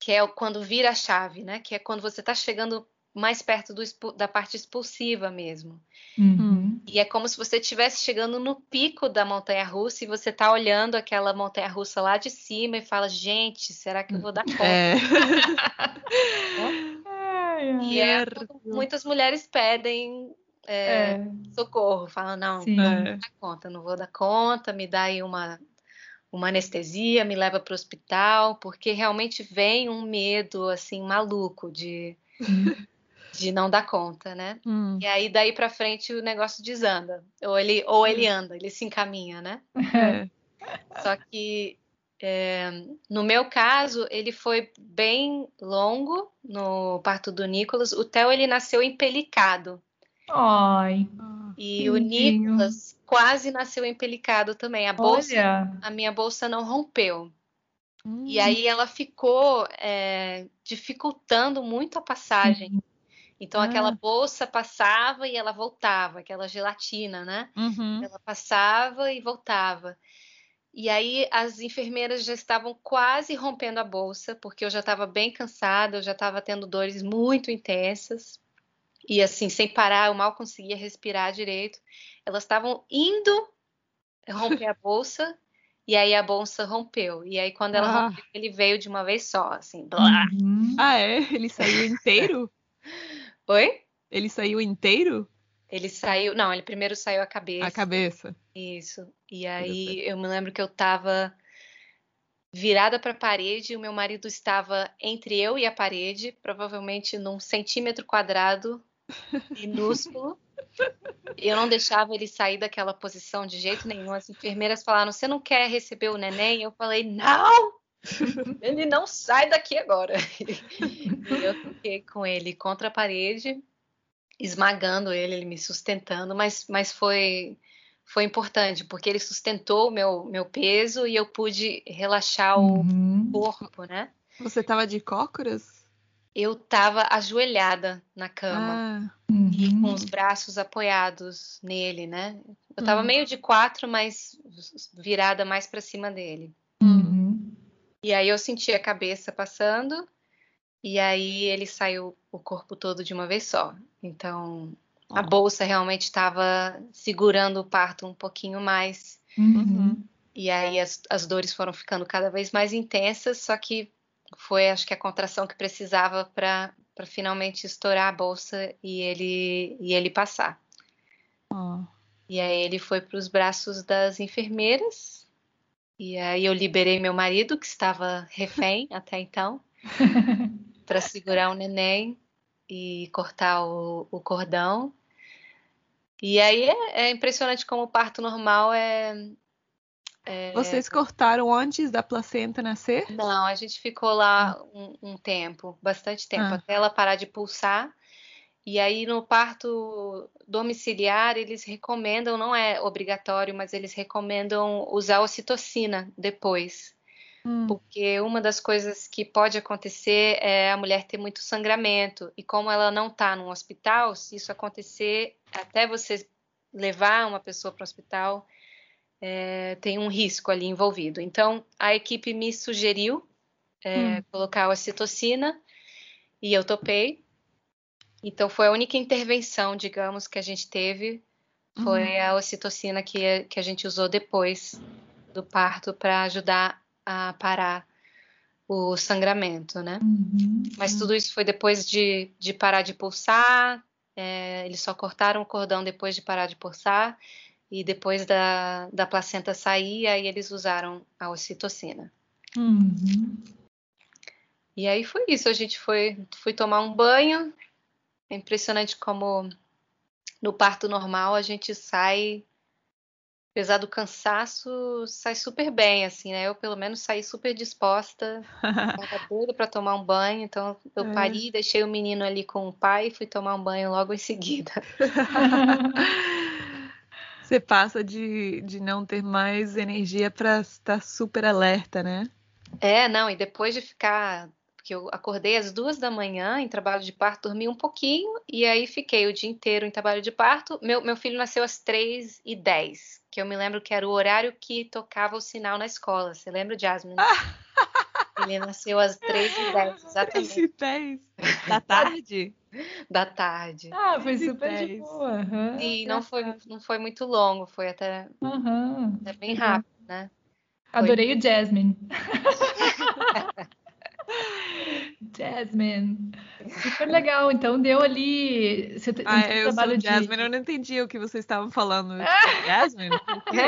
Speaker 4: que é quando vira a chave, né? Que é quando você está chegando mais perto do, da parte expulsiva mesmo.
Speaker 2: Uhum.
Speaker 4: E é como se você estivesse chegando no pico da montanha russa e você está olhando aquela montanha russa lá de cima e fala, gente, será que eu vou dar conta?
Speaker 3: É.
Speaker 4: e é, muitas mulheres pedem é, é. socorro, falam, não,
Speaker 2: Sim.
Speaker 4: não vou dar conta, não vou dar conta, me dá aí uma uma anestesia, me leva para o hospital, porque realmente vem um medo assim maluco de, de não dar conta, né?
Speaker 3: Hum.
Speaker 4: E aí daí para frente o negócio desanda, ou ele ou ele anda, ele se encaminha, né?
Speaker 3: É.
Speaker 4: Só que é, no meu caso ele foi bem longo no parto do Nicolas. O Theo ele nasceu empelicado.
Speaker 2: Ai.
Speaker 4: E o Nicolas quase nasceu empelicado também. A bolsa,
Speaker 2: Olha.
Speaker 4: a minha bolsa não rompeu.
Speaker 3: Hum.
Speaker 4: E aí ela ficou é, dificultando muito a passagem. Então ah. aquela bolsa passava e ela voltava, aquela gelatina, né?
Speaker 3: Uhum.
Speaker 4: Ela passava e voltava. E aí as enfermeiras já estavam quase rompendo a bolsa, porque eu já estava bem cansada, eu já estava tendo dores muito intensas. E assim, sem parar, eu mal conseguia respirar direito. Elas estavam indo romper a bolsa e aí a bolsa rompeu. E aí, quando ela ah. rompeu, ele veio de uma vez só, assim. Blá.
Speaker 3: Uhum. Ah, é? Ele saiu inteiro?
Speaker 4: Oi?
Speaker 3: Ele saiu inteiro?
Speaker 4: Ele saiu. Não, ele primeiro saiu a cabeça.
Speaker 3: A cabeça.
Speaker 4: Isso. E aí eu me lembro que eu tava virada para a parede, e o meu marido estava entre eu e a parede, provavelmente num centímetro quadrado minúsculo. Eu não deixava ele sair daquela posição de jeito nenhum. As enfermeiras falaram: Você não quer receber o neném? Eu falei: Não! Ele não sai daqui agora. E eu fiquei com ele contra a parede, esmagando ele, ele me sustentando, mas, mas foi, foi importante, porque ele sustentou o meu, meu peso e eu pude relaxar o
Speaker 2: uhum.
Speaker 4: corpo, né?
Speaker 3: Você tava de cócoras?
Speaker 4: eu estava ajoelhada na cama
Speaker 3: Ah,
Speaker 4: e
Speaker 2: Uhum.
Speaker 4: com os braços apoiados nele, né? Eu estava
Speaker 3: Uhum.
Speaker 4: meio de quatro, mas virada mais para cima dele.
Speaker 2: Uhum.
Speaker 4: E aí eu senti a cabeça passando e aí ele saiu o corpo todo de uma vez só. Então a bolsa realmente estava segurando o parto um pouquinho mais.
Speaker 2: Uhum.
Speaker 4: E aí as, as dores foram ficando cada vez mais intensas, só que foi acho que a contração que precisava para para finalmente estourar a bolsa e ele e ele passar.
Speaker 3: ó.
Speaker 4: E aí ele foi para os braços das enfermeiras. E aí eu liberei meu marido, que estava refém até então, para segurar o neném e cortar o, o cordão. E aí é, é impressionante como o parto normal é.
Speaker 3: Vocês cortaram antes da placenta nascer?
Speaker 4: Não, a gente ficou lá um, um tempo, bastante tempo,
Speaker 3: Ah.
Speaker 4: até ela parar de pulsar. E aí no parto domiciliar eles recomendam, não é obrigatório, mas eles recomendam usar ocitocina depois.
Speaker 3: Hum.
Speaker 4: Porque uma das coisas que pode acontecer é a mulher ter muito sangramento. E como ela não está num hospital, se isso acontecer, até você levar uma pessoa para o hospital, é, tem um risco ali envolvido. Então, a equipe me sugeriu é,
Speaker 3: Hum.
Speaker 4: colocar a ocitocina e eu topei. Então, foi a única intervenção, digamos, que a gente teve. Foi
Speaker 3: Uhum.
Speaker 4: a ocitocina que, que a gente usou depois do parto para ajudar a parar o sangramento, né?
Speaker 2: Uhum.
Speaker 4: Mas tudo isso foi depois de, de parar de pulsar. é, eles só cortaram o cordão depois de parar de pulsar. E depois da, da placenta sair, aí eles usaram a ocitocina.
Speaker 2: Uhum.
Speaker 4: E aí foi isso. A gente foi, foi tomar um banho. É impressionante como no parto normal a gente sai, apesar do cansaço, sai super bem, assim, né? Eu, pelo menos, saí super disposta. Tava doida para tomar um banho, então eu
Speaker 3: É.
Speaker 4: pari, deixei o menino ali com o pai e fui tomar um banho logo em seguida.
Speaker 3: Você passa de, de não ter mais energia para estar super alerta, né?
Speaker 4: É, não, e depois de ficar. Porque eu acordei às duas da manhã em trabalho de parto, dormi um pouquinho, e aí fiquei o dia inteiro em trabalho de parto. Meu, meu filho nasceu às três e dez, que eu me lembro que era o horário que tocava o sinal na escola. Você lembra, Jasmine? Ele nasceu às três e dez, exatamente,
Speaker 3: 3 e 10 da tarde?
Speaker 4: da tarde.
Speaker 2: Ah, foi super de
Speaker 3: dez.
Speaker 2: boa.
Speaker 4: E não foi, não foi muito longo, foi até,
Speaker 2: Aham.
Speaker 4: até bem rápido, né?
Speaker 2: Adorei o Jasmine. Jasmine. Super legal. Então deu ali. Você te-
Speaker 3: Ah, eu sou
Speaker 2: trabalho de.
Speaker 3: Jasmine, eu não entendi o que vocês estavam falando. Tipo, Jasmine? Quê?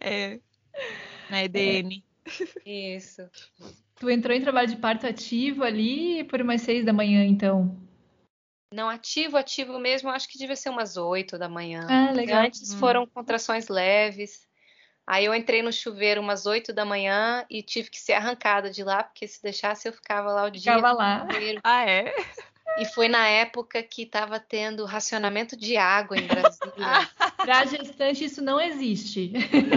Speaker 3: É. Na EDN.
Speaker 4: Isso.
Speaker 2: Tu entrou em trabalho de parto ativo ali por umas seis da manhã, então.
Speaker 4: Não, ativo, ativo mesmo, acho que devia ser umas oito da manhã.
Speaker 2: Ah, legal.
Speaker 4: Antes
Speaker 3: Hum.
Speaker 4: foram contrações leves. Aí eu entrei no chuveiro umas 8 da manhã e tive que ser arrancada de lá, porque se deixasse eu ficava lá o dia
Speaker 2: Ficava lá.
Speaker 3: Ah, é?
Speaker 4: E foi na época que estava tendo racionamento de água em Brasília.
Speaker 2: Pra gestante isso não existe.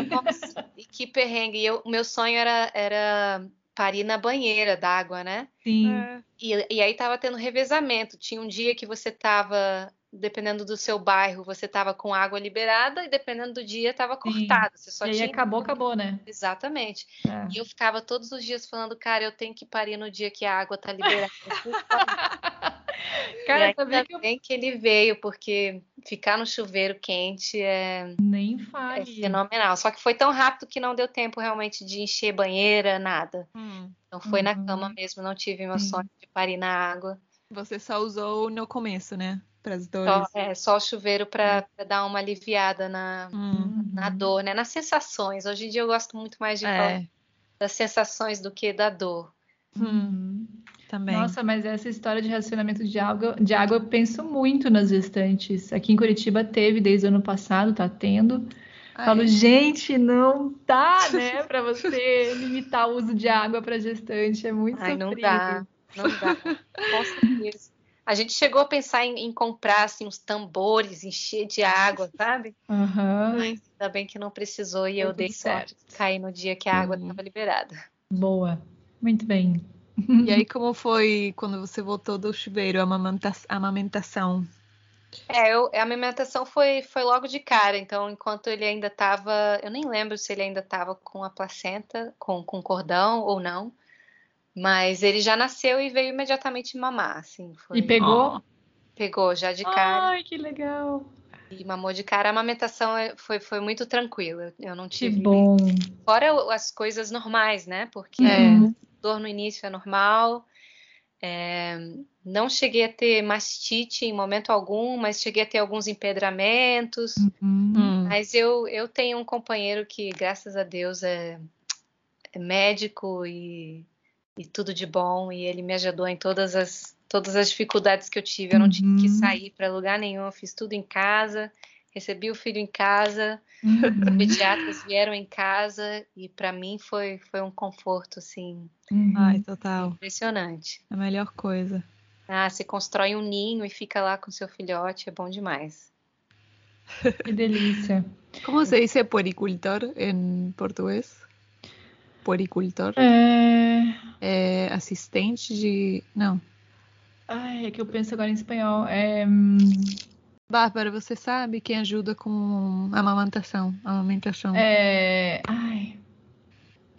Speaker 4: Nossa, e que perrengue. E o meu sonho era, era parir na banheira d'água, né?
Speaker 2: Sim.
Speaker 3: É.
Speaker 4: E, e aí tava tendo revezamento. Tinha um dia que você tava, dependendo do seu bairro, você tava com água liberada e dependendo do dia tava cortada. Você só
Speaker 2: E aí
Speaker 4: tinha
Speaker 2: acabou, acabou, né?
Speaker 4: Exatamente.
Speaker 2: É.
Speaker 4: E eu ficava todos os dias falando, cara, eu tenho que parir no dia que a água tá liberada.
Speaker 2: Cara,
Speaker 4: e
Speaker 2: sabia
Speaker 4: ainda
Speaker 2: que eu
Speaker 4: bem que ele veio, porque ficar no chuveiro quente é,
Speaker 2: nem
Speaker 4: é
Speaker 2: fale.
Speaker 4: fenomenal. Só que foi tão rápido que não deu tempo realmente de encher banheira, nada.
Speaker 3: Hum.
Speaker 4: Então foi na
Speaker 2: Uhum.
Speaker 4: cama mesmo, não tive meu sonho de parir na água.
Speaker 3: Você só usou no começo, né? Para as
Speaker 4: Só,
Speaker 3: dores.
Speaker 4: é, só o chuveiro para dar uma aliviada na,
Speaker 3: Hum.
Speaker 4: na
Speaker 2: Uhum.
Speaker 4: dor, né? Nas sensações. Hoje em dia eu gosto muito mais de falar
Speaker 3: É.
Speaker 4: das sensações do que da dor.
Speaker 2: Uhum.
Speaker 3: Também.
Speaker 2: Nossa, mas essa história de racionamento de água, de água eu penso muito nas gestantes. Aqui em Curitiba teve desde o ano passado, tá tendo.
Speaker 3: Ah,
Speaker 2: Falo,
Speaker 3: é?
Speaker 2: gente, não dá, né, para você limitar o uso de água para gestante, é muito
Speaker 4: Ai, não
Speaker 2: sofrido.
Speaker 4: dá, não dá. Com certeza. A gente chegou a pensar em, em comprar assim, uns tambores, encher de água, sabe?
Speaker 2: Aham,
Speaker 4: Mas ainda bem que não precisou e
Speaker 2: Deu
Speaker 4: eu dei
Speaker 2: tudo
Speaker 4: sorte
Speaker 2: certo.
Speaker 4: de cair no dia que a água estava liberada.
Speaker 2: boa, muito bem.
Speaker 3: E aí, como foi quando você voltou do chuveiro, a amamentação?
Speaker 4: É, eu- a amamentação foi, foi logo de cara, então enquanto ele ainda estava, eu nem lembro se ele ainda estava com a placenta, com, com cordão ou não, mas ele já nasceu e veio imediatamente mamar, assim, foi,
Speaker 2: E pegou?
Speaker 4: pegou já de cara
Speaker 2: Ai, que legal.
Speaker 4: e mamou de cara. A amamentação é- foi, foi muito tranquila, eu não
Speaker 2: Que
Speaker 4: tive,
Speaker 2: bom.
Speaker 4: fora as coisas normais, né, porque
Speaker 2: Uhum.
Speaker 4: dor no início é normal, é, não cheguei a ter mastite em momento algum, mas cheguei a ter alguns empedramentos,
Speaker 2: Uhum.
Speaker 3: Hum.
Speaker 4: Mas eu, eu tenho um companheiro que, graças a Deus, é, é médico e, e tudo de bom, e ele me ajudou em todas as, todas as dificuldades que eu tive. Eu não tive que
Speaker 2: Uhum.
Speaker 4: sair para lugar nenhum, eu fiz tudo em casa, recebi o filho em casa,
Speaker 2: Uhum.
Speaker 4: pediatras vieram em casa, e para mim foi, foi um conforto assim,
Speaker 2: Uhum.
Speaker 3: Ai, total.
Speaker 4: impressionante.
Speaker 3: A melhor coisa.
Speaker 4: Ah, você constrói um ninho e fica lá com seu filhote, é bom demais.
Speaker 2: Que delícia.
Speaker 3: Como se dice puericultor em português? Puericultor?
Speaker 2: É...
Speaker 3: É assistente de. Não.
Speaker 2: Ai, é que eu penso agora em espanhol. É... hum,
Speaker 3: Bárbara, você sabe quem ajuda com amamentação? Amamentação.
Speaker 2: é... Ai.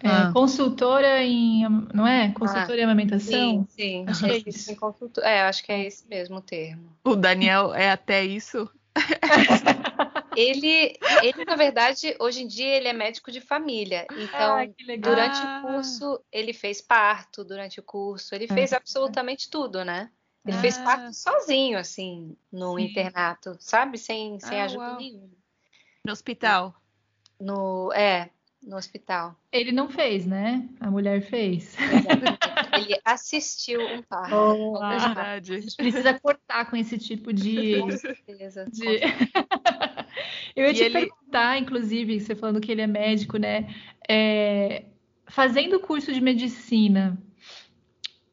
Speaker 2: É,
Speaker 3: Ah.
Speaker 2: Consultora em. Não é? Consultora em amamentação?
Speaker 4: Sim, sim.
Speaker 2: Acho que é
Speaker 4: Esse
Speaker 2: isso.
Speaker 4: É, acho que é esse mesmo o termo.
Speaker 3: O Daniel é até isso?
Speaker 4: Ele, ele, na verdade, hoje em dia ele é médico de família. Então,
Speaker 2: Ai, que legal.
Speaker 4: durante
Speaker 3: Ah.
Speaker 4: o curso, ele fez parto durante o curso, ele fez absolutamente tudo, né? Ele fez
Speaker 3: Ah.
Speaker 4: parto sozinho, assim, no
Speaker 3: Sim.
Speaker 4: internato, sabe? Sem, sem
Speaker 3: Ah,
Speaker 4: ajuda
Speaker 3: uau.
Speaker 4: nenhuma.
Speaker 3: No hospital.
Speaker 4: No, é, no hospital.
Speaker 2: Ele não fez, né? A mulher fez.
Speaker 4: Ele assistiu um parto. Com
Speaker 3: Verdade.
Speaker 2: A gente precisa cortar com esse tipo de.
Speaker 4: certeza. com
Speaker 2: de- Eu ia
Speaker 3: E
Speaker 2: te
Speaker 3: ele-
Speaker 2: perguntar, inclusive, você falando que ele é médico, né? É, Fazendo o curso de medicina,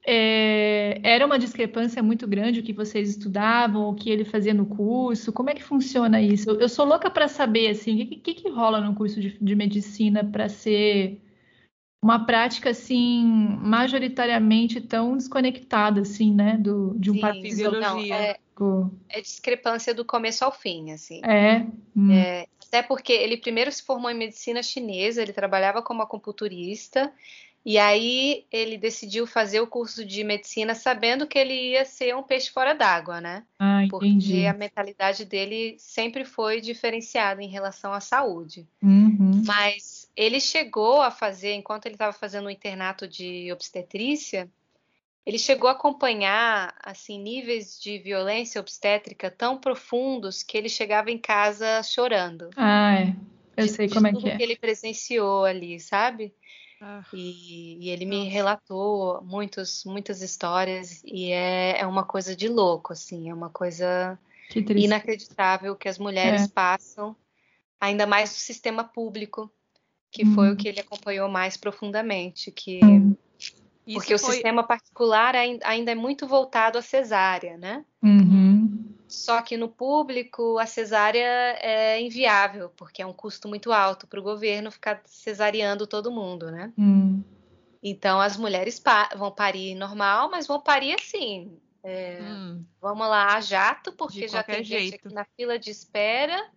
Speaker 2: é, era uma discrepância muito grande o que vocês estudavam, o que ele fazia no curso? Como é que funciona isso? Eu, eu sou louca para saber, assim, o que, que, que rola no curso de, de medicina para ser uma prática, assim, majoritariamente tão desconectada, assim, né? Do, de um
Speaker 4: Sim,
Speaker 3: fisiologia.
Speaker 4: não, é,
Speaker 2: fisiológico.
Speaker 4: é discrepância do começo ao fim, assim.
Speaker 2: É. hum,
Speaker 4: É, até porque ele primeiro se formou em medicina chinesa, ele trabalhava como acupunturista, e aí ele decidiu fazer o curso de medicina sabendo que ele ia ser um peixe fora d'água, né?
Speaker 2: Ah,
Speaker 4: Porque a mentalidade dele sempre foi diferenciada em relação à saúde.
Speaker 2: Uhum.
Speaker 4: Mas ele chegou a fazer, enquanto ele estava fazendo o internato de obstetrícia, ele chegou a acompanhar assim níveis de violência obstétrica tão profundos que ele chegava em casa chorando.
Speaker 2: Ah, é. Eu
Speaker 4: de-
Speaker 2: sei
Speaker 4: de
Speaker 2: como é
Speaker 4: tudo
Speaker 2: que é.
Speaker 4: ele presenciou ali, sabe?
Speaker 3: Ah,
Speaker 4: E, e ele me
Speaker 3: Nossa.
Speaker 4: relatou muitos, muitas histórias e é, é uma coisa de louco, assim, é uma coisa
Speaker 2: Que
Speaker 4: inacreditável que as mulheres
Speaker 2: É.
Speaker 4: passam, ainda mais no sistema público, que foi
Speaker 2: Hum.
Speaker 4: o que ele acompanhou mais profundamente, que
Speaker 2: Hum.
Speaker 3: Isso
Speaker 4: porque o
Speaker 3: foi-
Speaker 4: sistema particular ain- ainda é muito voltado à cesárea, né?
Speaker 2: Uhum.
Speaker 4: Só que no público a cesárea é inviável, porque é um custo muito alto para o governo ficar cesariando todo mundo, né?
Speaker 2: Hum.
Speaker 4: Então as mulheres pa- vão parir normal, mas vão parir assim. é,
Speaker 3: Hum,
Speaker 4: vamos lá, a jato, porque já tem gente
Speaker 3: jeito.
Speaker 4: aqui na fila de espera.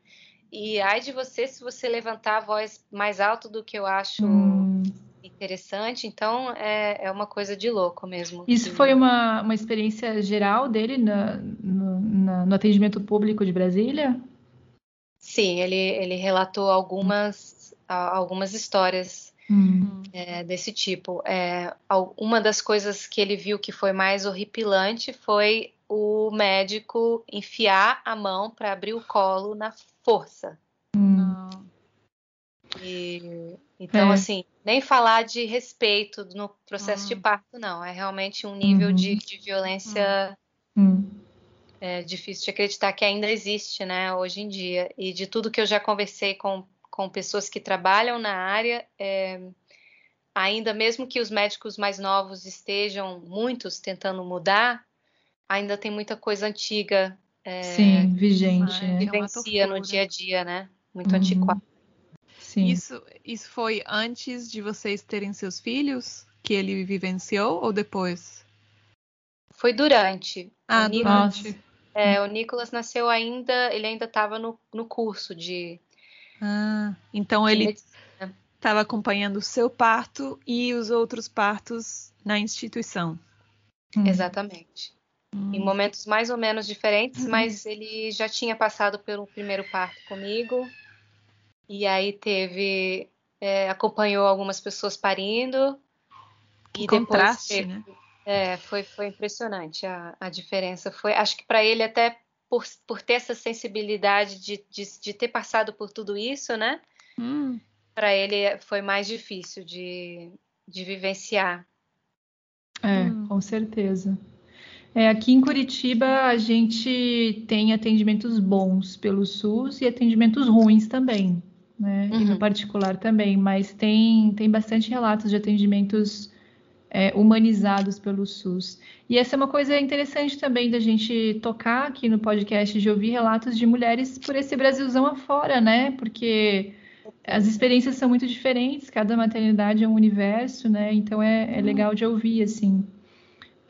Speaker 4: E ai de você se você levantar a voz mais alto do que eu acho
Speaker 2: Hum.
Speaker 4: Interessante. Então é, é uma coisa de louco mesmo.
Speaker 2: Isso foi uma, uma experiência geral dele na- no, na- no atendimento público de Brasília?
Speaker 4: Sim, ele, ele relatou algumas, algumas histórias
Speaker 2: Hum.
Speaker 3: hum.
Speaker 4: é, desse tipo. É, uma das coisas que ele viu que foi mais horripilante foi o médico enfiar a mão para abrir o colo na força. E, então,
Speaker 2: É.
Speaker 4: assim, nem falar de respeito no processo de
Speaker 3: Hum.
Speaker 4: parto, não. É realmente um nível
Speaker 2: Uhum.
Speaker 4: de, de violência
Speaker 2: Hum.
Speaker 4: é, difícil de acreditar que ainda existe, né, hoje em dia. E de tudo que eu já conversei com, com pessoas que trabalham na área, é, ainda mesmo que os médicos mais novos estejam, muitos, tentando mudar, ainda tem muita coisa antiga
Speaker 2: Sim, vigente, né?
Speaker 3: que- É
Speaker 4: vivencia no dia a dia, né? Muito
Speaker 2: Uhum. Sim.
Speaker 3: Isso, isso foi antes de vocês terem seus filhos? que ele vivenciou ou depois?
Speaker 4: Foi durante.
Speaker 3: Ah,
Speaker 4: o
Speaker 3: durante.
Speaker 2: Nossa.
Speaker 4: É, o Nicolas nasceu ainda, ele ainda estava no, no curso de.
Speaker 3: Ah, então
Speaker 4: de
Speaker 3: ele estava acompanhando o seu parto e os outros partos na instituição.
Speaker 2: Hum.
Speaker 4: Exatamente.
Speaker 3: Hum.
Speaker 4: Em momentos mais ou menos diferentes, mas ele já tinha passado pelo primeiro parto comigo. E aí teve. é, acompanhou algumas pessoas parindo.
Speaker 3: Que
Speaker 4: e depois
Speaker 3: contraste,
Speaker 4: teve-
Speaker 3: né?
Speaker 4: É, foi, foi impressionante a, a diferença. Foi, acho que para ele, até por, por ter essa sensibilidade de, de, de ter passado por tudo isso, né?
Speaker 3: Hum,
Speaker 4: Para ele foi mais difícil de, de vivenciar.
Speaker 2: É,
Speaker 3: Hum.
Speaker 2: com certeza. É, aqui em Curitiba a gente tem atendimentos bons pelo SUS e atendimentos ruins também, né? E no
Speaker 4: Uhum.
Speaker 2: particular também, mas tem, tem bastante relatos de atendimentos é, humanizados pelo SUS. E essa é uma coisa interessante também da gente tocar aqui no podcast, de ouvir relatos de mulheres por esse Brasilzão afora, né? Porque as experiências são muito diferentes, cada maternidade é um universo, né? Então é, é legal de ouvir, assim.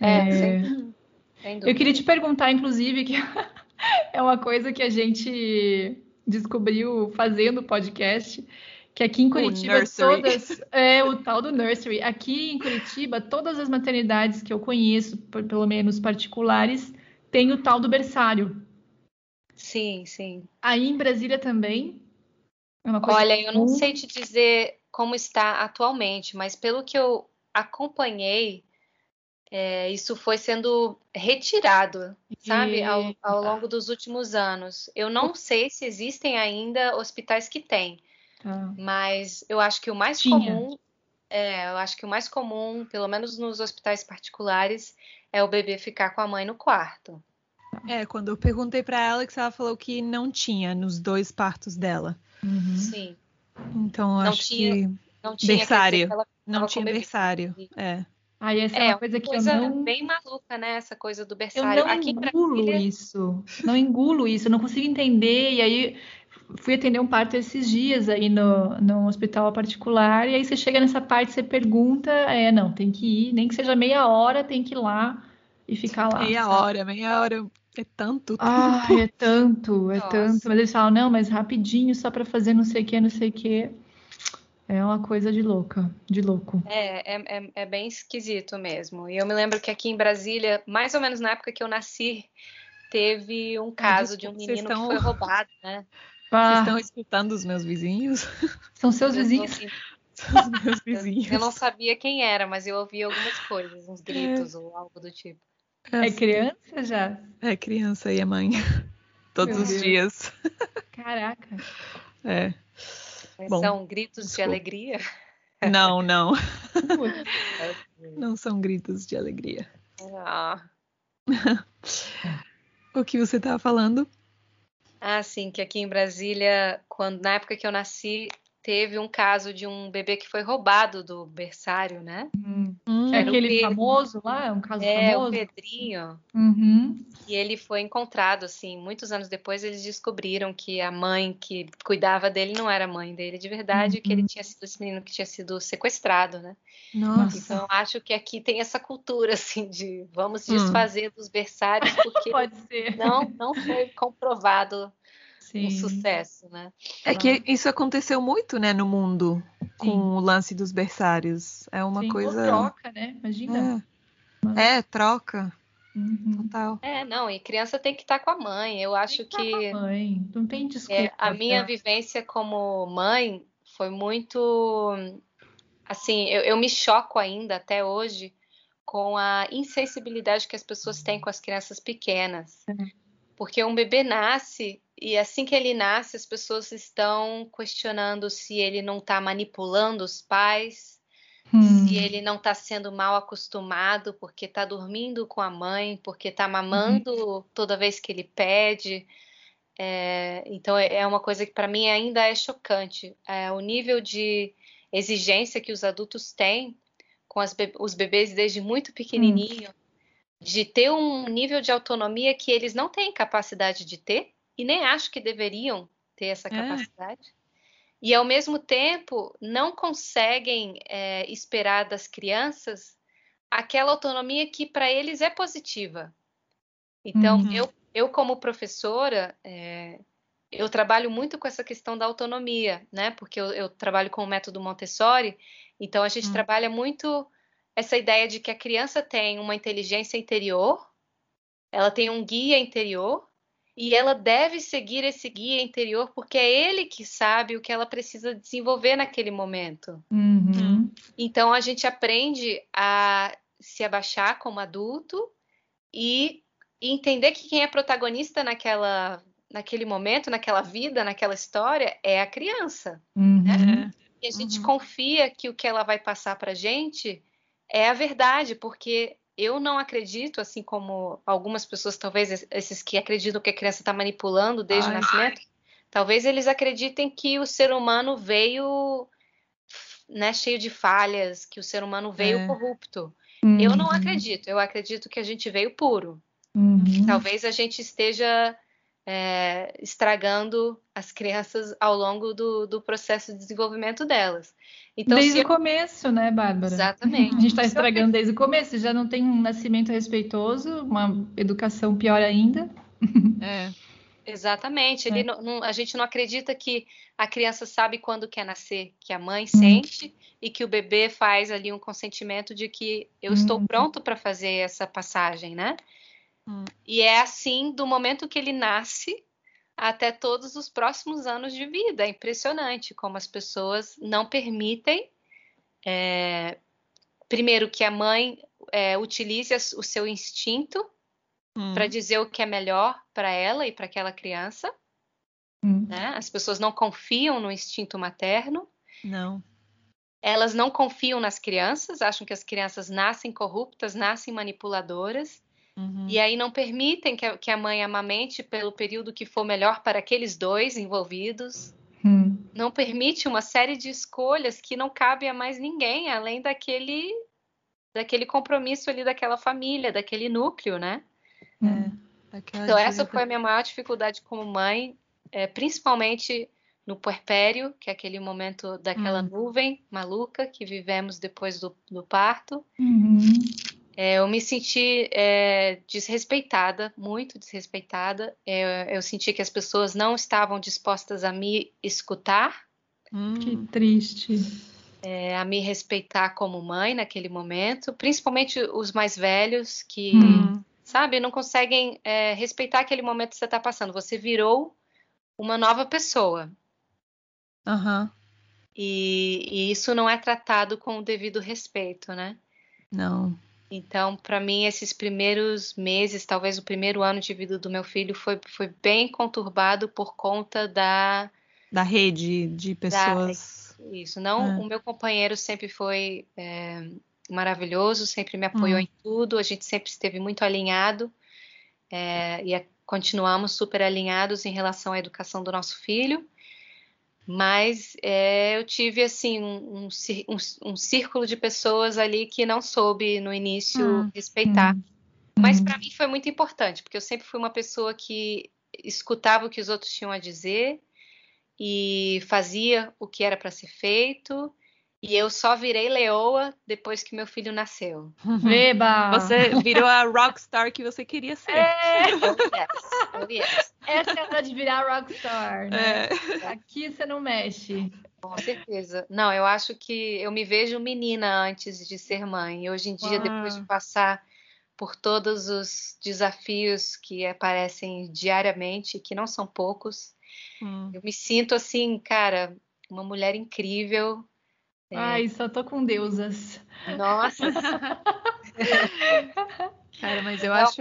Speaker 4: É, sem, sem
Speaker 2: Eu queria te perguntar, inclusive, que é uma coisa que a gente descobriu fazendo o podcast, que aqui em Curitiba todas é o tal do nursery. Aqui em Curitiba, todas as maternidades que eu conheço, por- pelo menos particulares, tem o tal do berçário.
Speaker 4: Sim, sim.
Speaker 2: Aí em Brasília também. É uma coisa
Speaker 4: Olha, eu não sei te dizer como está atualmente, mas pelo que eu acompanhei, é, isso foi sendo retirado, sabe, ao, ao longo dos últimos anos. Eu não sei se existem ainda hospitais que têm,
Speaker 2: Tá.
Speaker 4: mas eu acho que o mais
Speaker 2: Tinha.
Speaker 4: comum, é, eu acho que o mais comum, pelo menos nos hospitais particulares, é o bebê ficar com a mãe no quarto.
Speaker 3: É, quando eu perguntei pra Alex, ela falou que não tinha nos dois partos dela.
Speaker 2: Uhum.
Speaker 4: Sim,
Speaker 3: Então eu
Speaker 4: Não
Speaker 3: acho
Speaker 4: tinha-
Speaker 3: que
Speaker 4: não tinha
Speaker 3: Berçário.
Speaker 4: que ela
Speaker 3: não tinha berçário. É.
Speaker 2: Aí essa é,
Speaker 4: É,
Speaker 2: uma coisa que
Speaker 4: coisa
Speaker 2: eu não
Speaker 4: bem maluca, né? Essa coisa do
Speaker 2: Eu
Speaker 4: berçário.
Speaker 2: não
Speaker 4: Aqui
Speaker 2: engulo
Speaker 4: Brasília,
Speaker 2: isso, não engulo isso, eu não consigo entender. E aí fui atender um parto esses dias aí no, no hospital particular, e aí você chega nessa parte, você pergunta, é, não, tem que ir, nem que seja meia hora, tem que ir lá e ficar lá.
Speaker 3: Meia
Speaker 2: sabe?
Speaker 3: hora, meia hora é tanto
Speaker 2: Ah, é tanto, é
Speaker 4: Nossa.
Speaker 2: tanto. Mas eles falam, não, mas rapidinho, só para fazer não sei o que, não sei o que. É uma coisa de louca, de louco.
Speaker 4: é, é, é, é bem esquisito mesmo. E eu me lembro que aqui em Brasília, mais ou menos na época que eu nasci, teve um caso de um menino que
Speaker 3: estão-
Speaker 4: foi roubado, né?
Speaker 3: Vocês
Speaker 2: Ah,
Speaker 3: estão escutando os meus vizinhos?
Speaker 2: são seus
Speaker 4: Eu
Speaker 2: vizinhos?
Speaker 3: São os meus vizinhos.
Speaker 4: Eu não sabia quem era, mas eu ouvi algumas coisas, uns gritos ou algo do tipo.
Speaker 2: É criança já?
Speaker 3: É criança e a mãe. Todos
Speaker 2: Meu
Speaker 3: os
Speaker 2: Deus.
Speaker 3: dias.
Speaker 2: Caraca.
Speaker 3: É. Bom,
Speaker 4: são gritos de
Speaker 3: desculpa.
Speaker 4: alegria.
Speaker 3: Não, não. Não são gritos de alegria.
Speaker 4: Ah.
Speaker 3: O que você estava falando?
Speaker 4: Ah, sim, que aqui em Brasília, quando na época que eu nasci, teve um caso de um bebê que foi roubado do berçário, né?
Speaker 2: Hum.
Speaker 3: Hum,
Speaker 2: É
Speaker 4: o
Speaker 2: aquele famoso lá? É um caso
Speaker 4: É, o
Speaker 2: famoso?
Speaker 4: Pedrinho.
Speaker 2: Uhum.
Speaker 4: E ele foi encontrado, assim, muitos anos depois eles descobriram que a mãe que cuidava dele não era a mãe dele de verdade, que ele tinha sido esse menino que tinha sido sequestrado, né?
Speaker 3: Nossa.
Speaker 4: Então acho que aqui tem essa cultura, assim, de vamos
Speaker 3: Hum.
Speaker 4: desfazer dos berçários, porque
Speaker 2: Pode ser.
Speaker 4: não, não foi comprovado
Speaker 2: Sim.
Speaker 4: um sucesso, né?
Speaker 3: É que isso aconteceu muito, né, no mundo, com
Speaker 2: Sim.
Speaker 3: o lance dos berçários. É uma
Speaker 2: Sim,
Speaker 3: coisa.
Speaker 2: troca, né? Imagina.
Speaker 3: É, é, troca,
Speaker 2: Uhum.
Speaker 3: total.
Speaker 4: É, não, e criança tem que estar com a mãe. Eu acho
Speaker 2: Tem que estar
Speaker 4: que
Speaker 2: com a mãe. Não tem desculpa.
Speaker 4: é, a minha
Speaker 2: pra-
Speaker 4: vivência como mãe foi muito. Assim, eu, eu me choco ainda até hoje com a insensibilidade que as pessoas têm com as crianças pequenas. Porque um bebê nasce e assim que ele nasce, as pessoas estão questionando se ele não está manipulando os pais,
Speaker 2: Hum.
Speaker 4: se ele não está sendo mal acostumado porque está dormindo com a mãe, porque está mamando toda vez que ele pede. É, então é é uma coisa que para mim ainda é chocante. É, o nível de exigência que os adultos têm com be- os bebês desde muito pequenininho, de ter um nível de autonomia que eles não têm capacidade de ter e nem acho que deveriam ter essa
Speaker 3: É.
Speaker 4: capacidade. e ao mesmo tempo não conseguem é, esperar das crianças aquela autonomia que para eles é positiva. Então, uhum. eu, eu como professora, é, eu trabalho muito com essa questão da autonomia, né? Porque eu, eu trabalho com o método Montessori, então a gente uhum. trabalha muito essa ideia de que a criança tem uma inteligência interior, ela tem um guia interior e ela deve seguir esse guia interior porque é ele que sabe o que ela precisa desenvolver naquele momento.
Speaker 2: Uhum.
Speaker 4: Então a gente aprende a se abaixar como adulto e, entender que quem é protagonista naquela, naquele momento, naquela vida, naquela história é a criança.
Speaker 2: Uhum.
Speaker 4: Né? E a gente uhum. confia que o que ela vai passar para gente é a verdade, porque eu não acredito, assim como algumas pessoas, talvez esses que acreditam que a criança está manipulando desde ai, o nascimento, ai. talvez eles acreditem que o ser humano veio né, cheio de falhas, que o ser humano veio é. corrupto. Uhum. Eu não uhum. acredito, eu acredito que a gente veio puro.
Speaker 2: Uhum.
Speaker 4: Talvez a gente esteja é, estragando as crianças ao longo do, do, processo de desenvolvimento delas.
Speaker 2: Então, desde o começo, né, Bárbara?
Speaker 4: Exatamente.
Speaker 2: A gente está estragando desde o começo, já não tem um nascimento respeitoso, uma educação pior ainda.
Speaker 3: É.
Speaker 4: Exatamente. É. Não, não, a gente não acredita que a criança sabe quando quer nascer, que a mãe sente hum. e que o bebê faz ali um consentimento de que eu hum. estou pronto para fazer essa passagem, né?
Speaker 3: Hum.
Speaker 4: E é assim do momento que ele nasce até todos os próximos anos de vida. É impressionante como as pessoas não permitem, é, primeiro, que a mãe é, utilize o seu instinto hum. para dizer o que é melhor para ela e para aquela criança.
Speaker 2: Hum.
Speaker 4: Né? As pessoas não confiam no instinto materno.
Speaker 3: Não.
Speaker 4: Elas não confiam nas crianças, acham que as crianças nascem corruptas, nascem manipuladoras.
Speaker 3: Uhum.
Speaker 4: E aí não permitem que a, que a, mãe amamente pelo período que for melhor para aqueles dois envolvidos.
Speaker 2: Uhum.
Speaker 4: Não permite uma série de escolhas que não cabe a mais ninguém, além daquele daquele compromisso ali daquela família, daquele núcleo, né?
Speaker 3: É,
Speaker 4: então essa foi a minha maior dificuldade como mãe, é, principalmente no puerpério, que é aquele momento daquela
Speaker 3: uhum.
Speaker 4: nuvem maluca que vivemos depois do, do parto.
Speaker 2: Uhum.
Speaker 4: É, eu me senti é, desrespeitada, muito desrespeitada. É, eu senti que as pessoas não estavam dispostas a me escutar.
Speaker 2: Hum. Que triste.
Speaker 4: É, a me respeitar como mãe naquele momento, principalmente os mais velhos que,
Speaker 2: hum.
Speaker 4: sabe, não conseguem é, respeitar aquele momento que você está passando. Você virou uma nova pessoa.
Speaker 3: Uhum.
Speaker 4: E, e isso não é tratado com o devido respeito, né?
Speaker 3: Não.
Speaker 4: Então, para mim, esses primeiros meses, talvez o primeiro ano de vida do meu filho, foi, foi bem conturbado por conta da.
Speaker 3: Da rede de pessoas.
Speaker 4: Da, isso. Não, é. o meu companheiro sempre foi é, maravilhoso, sempre me apoiou hum. em tudo, a gente sempre esteve muito alinhado é, e continuamos super alinhados em relação à educação do nosso filho. Mas é, eu tive assim um, um, um, círculo de pessoas ali que não soube no início hum, respeitar. Hum, Mas hum. para mim foi muito importante, porque eu sempre fui uma pessoa que escutava o que os outros tinham a dizer e fazia o que era para ser feito e eu só virei leoa depois que meu filho nasceu.
Speaker 2: Eba!
Speaker 3: Você virou a rockstar que você queria ser.
Speaker 2: É.
Speaker 4: Oh, yes. Oh, yes.
Speaker 2: Essa é a hora de virar rockstar, né? É. Aqui você não mexe.
Speaker 4: Com certeza. Não, eu acho que eu me vejo menina antes de ser mãe. E hoje em dia, depois de passar por todos os desafios que aparecem diariamente, que não são poucos,
Speaker 3: hum.
Speaker 4: eu me sinto assim, cara, uma mulher incrível,
Speaker 2: é. Ai, só tô com deusas.
Speaker 4: Nossa.
Speaker 3: Cara, mas eu não, acho.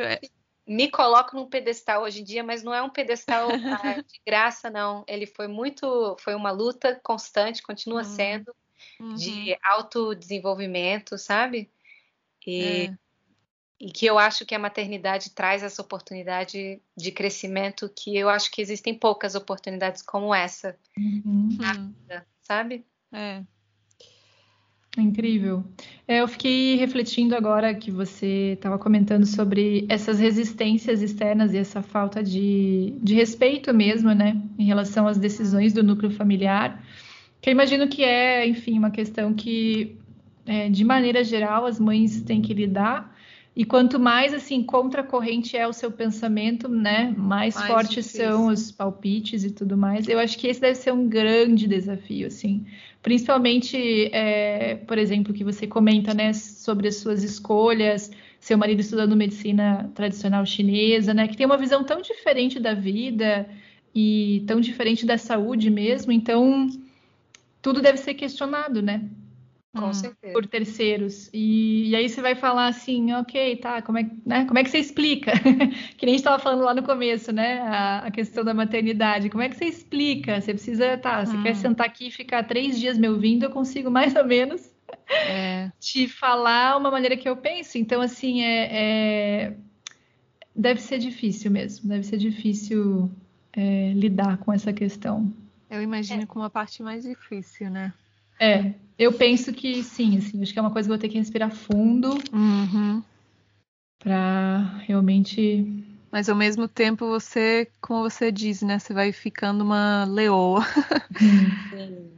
Speaker 4: Me coloco num pedestal hoje em dia, mas não é um pedestal ah, de graça, não. Ele foi muito. Foi uma luta constante, continua uhum. sendo,
Speaker 3: uhum.
Speaker 4: de autodesenvolvimento, sabe? E,
Speaker 3: é.
Speaker 4: e que eu acho que a maternidade traz essa oportunidade de crescimento que eu acho que existem poucas oportunidades como essa
Speaker 2: uhum.
Speaker 4: na vida, sabe?
Speaker 3: É.
Speaker 2: Incrível. É, eu fiquei refletindo agora que você estava comentando sobre essas resistências externas e essa falta de, de respeito mesmo, né, em relação às decisões do núcleo familiar. Que eu imagino que é, enfim, uma questão que, é, de maneira geral, as mães têm que lidar. E quanto mais assim contracorrente é o seu pensamento, né, mais, mais fortes difícil. são os palpites e tudo mais. Eu acho que esse deve ser um grande desafio, assim, principalmente, é, por exemplo, que você comenta, né, sobre as suas escolhas, seu marido estudando medicina tradicional chinesa, né, que tem uma visão tão diferente da vida e tão diferente da saúde mesmo. Então, tudo deve ser questionado, né?
Speaker 4: Com hum, certeza.
Speaker 2: Por terceiros. E, e, aí você vai falar assim, ok, tá, como é, né, como é que você explica? que nem a gente estava falando lá no começo, né? A, a, questão da maternidade. Como é que você explica? Você precisa, tá, você hum. quer sentar aqui e ficar três dias me ouvindo, eu consigo mais ou menos é. te falar uma maneira que eu penso. Então, assim, é, é... deve ser difícil mesmo, deve ser difícil é, lidar com essa questão.
Speaker 3: Eu imagino é. como a parte mais difícil, né?
Speaker 2: É, eu penso que sim, assim, acho que é uma coisa que eu vou ter que respirar fundo
Speaker 3: uhum.
Speaker 2: para realmente.
Speaker 3: Mas ao mesmo tempo você, como você diz, né, você vai ficando uma leoa.
Speaker 4: Sim.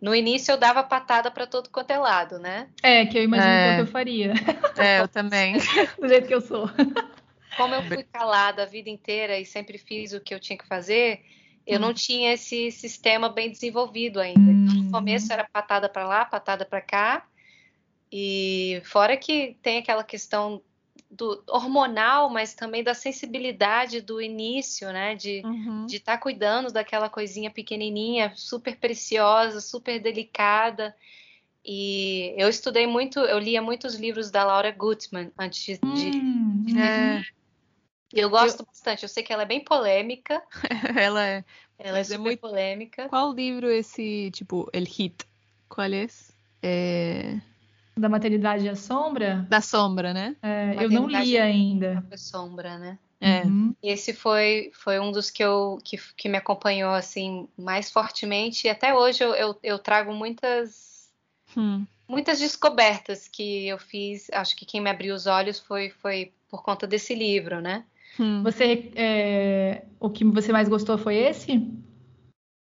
Speaker 4: No início eu dava patada para todo quanto é lado, né?
Speaker 2: É, que eu imagino é. que eu faria.
Speaker 3: É, eu também.
Speaker 2: Do jeito que eu sou.
Speaker 4: Como eu fui calada a vida inteira e sempre fiz o que eu tinha que fazer, eu hum. não tinha esse sistema bem desenvolvido ainda. Hum. No começo era patada para lá, patada para cá. E fora que tem aquela questão do hormonal, mas também da sensibilidade do início, né? De uhum. estar tá cuidando daquela coisinha pequenininha, super preciosa, super delicada. E eu estudei muito, eu lia muitos livros da Laura Gutman antes de.
Speaker 3: Hum, de... É.
Speaker 4: Eu gosto eu... bastante. Eu sei que ela é bem polêmica.
Speaker 3: ela é.
Speaker 4: Ela é, é super é muito... polêmica.
Speaker 3: Qual livro esse, tipo, El Hit? Qual é esse? É...
Speaker 2: Da Maternidade à Sombra?
Speaker 3: Da Sombra, né?
Speaker 2: É, eu não li ainda.
Speaker 4: Da Sombra, né?
Speaker 3: É. Uhum.
Speaker 4: Esse foi, foi um dos que, eu, que, que me acompanhou assim mais fortemente. E até hoje eu, eu, eu trago muitas
Speaker 3: hum.
Speaker 4: muitas descobertas que eu fiz. Acho que quem me abriu os olhos foi, foi por conta desse livro, né?
Speaker 2: Hum. Você, é, o que você mais gostou foi esse?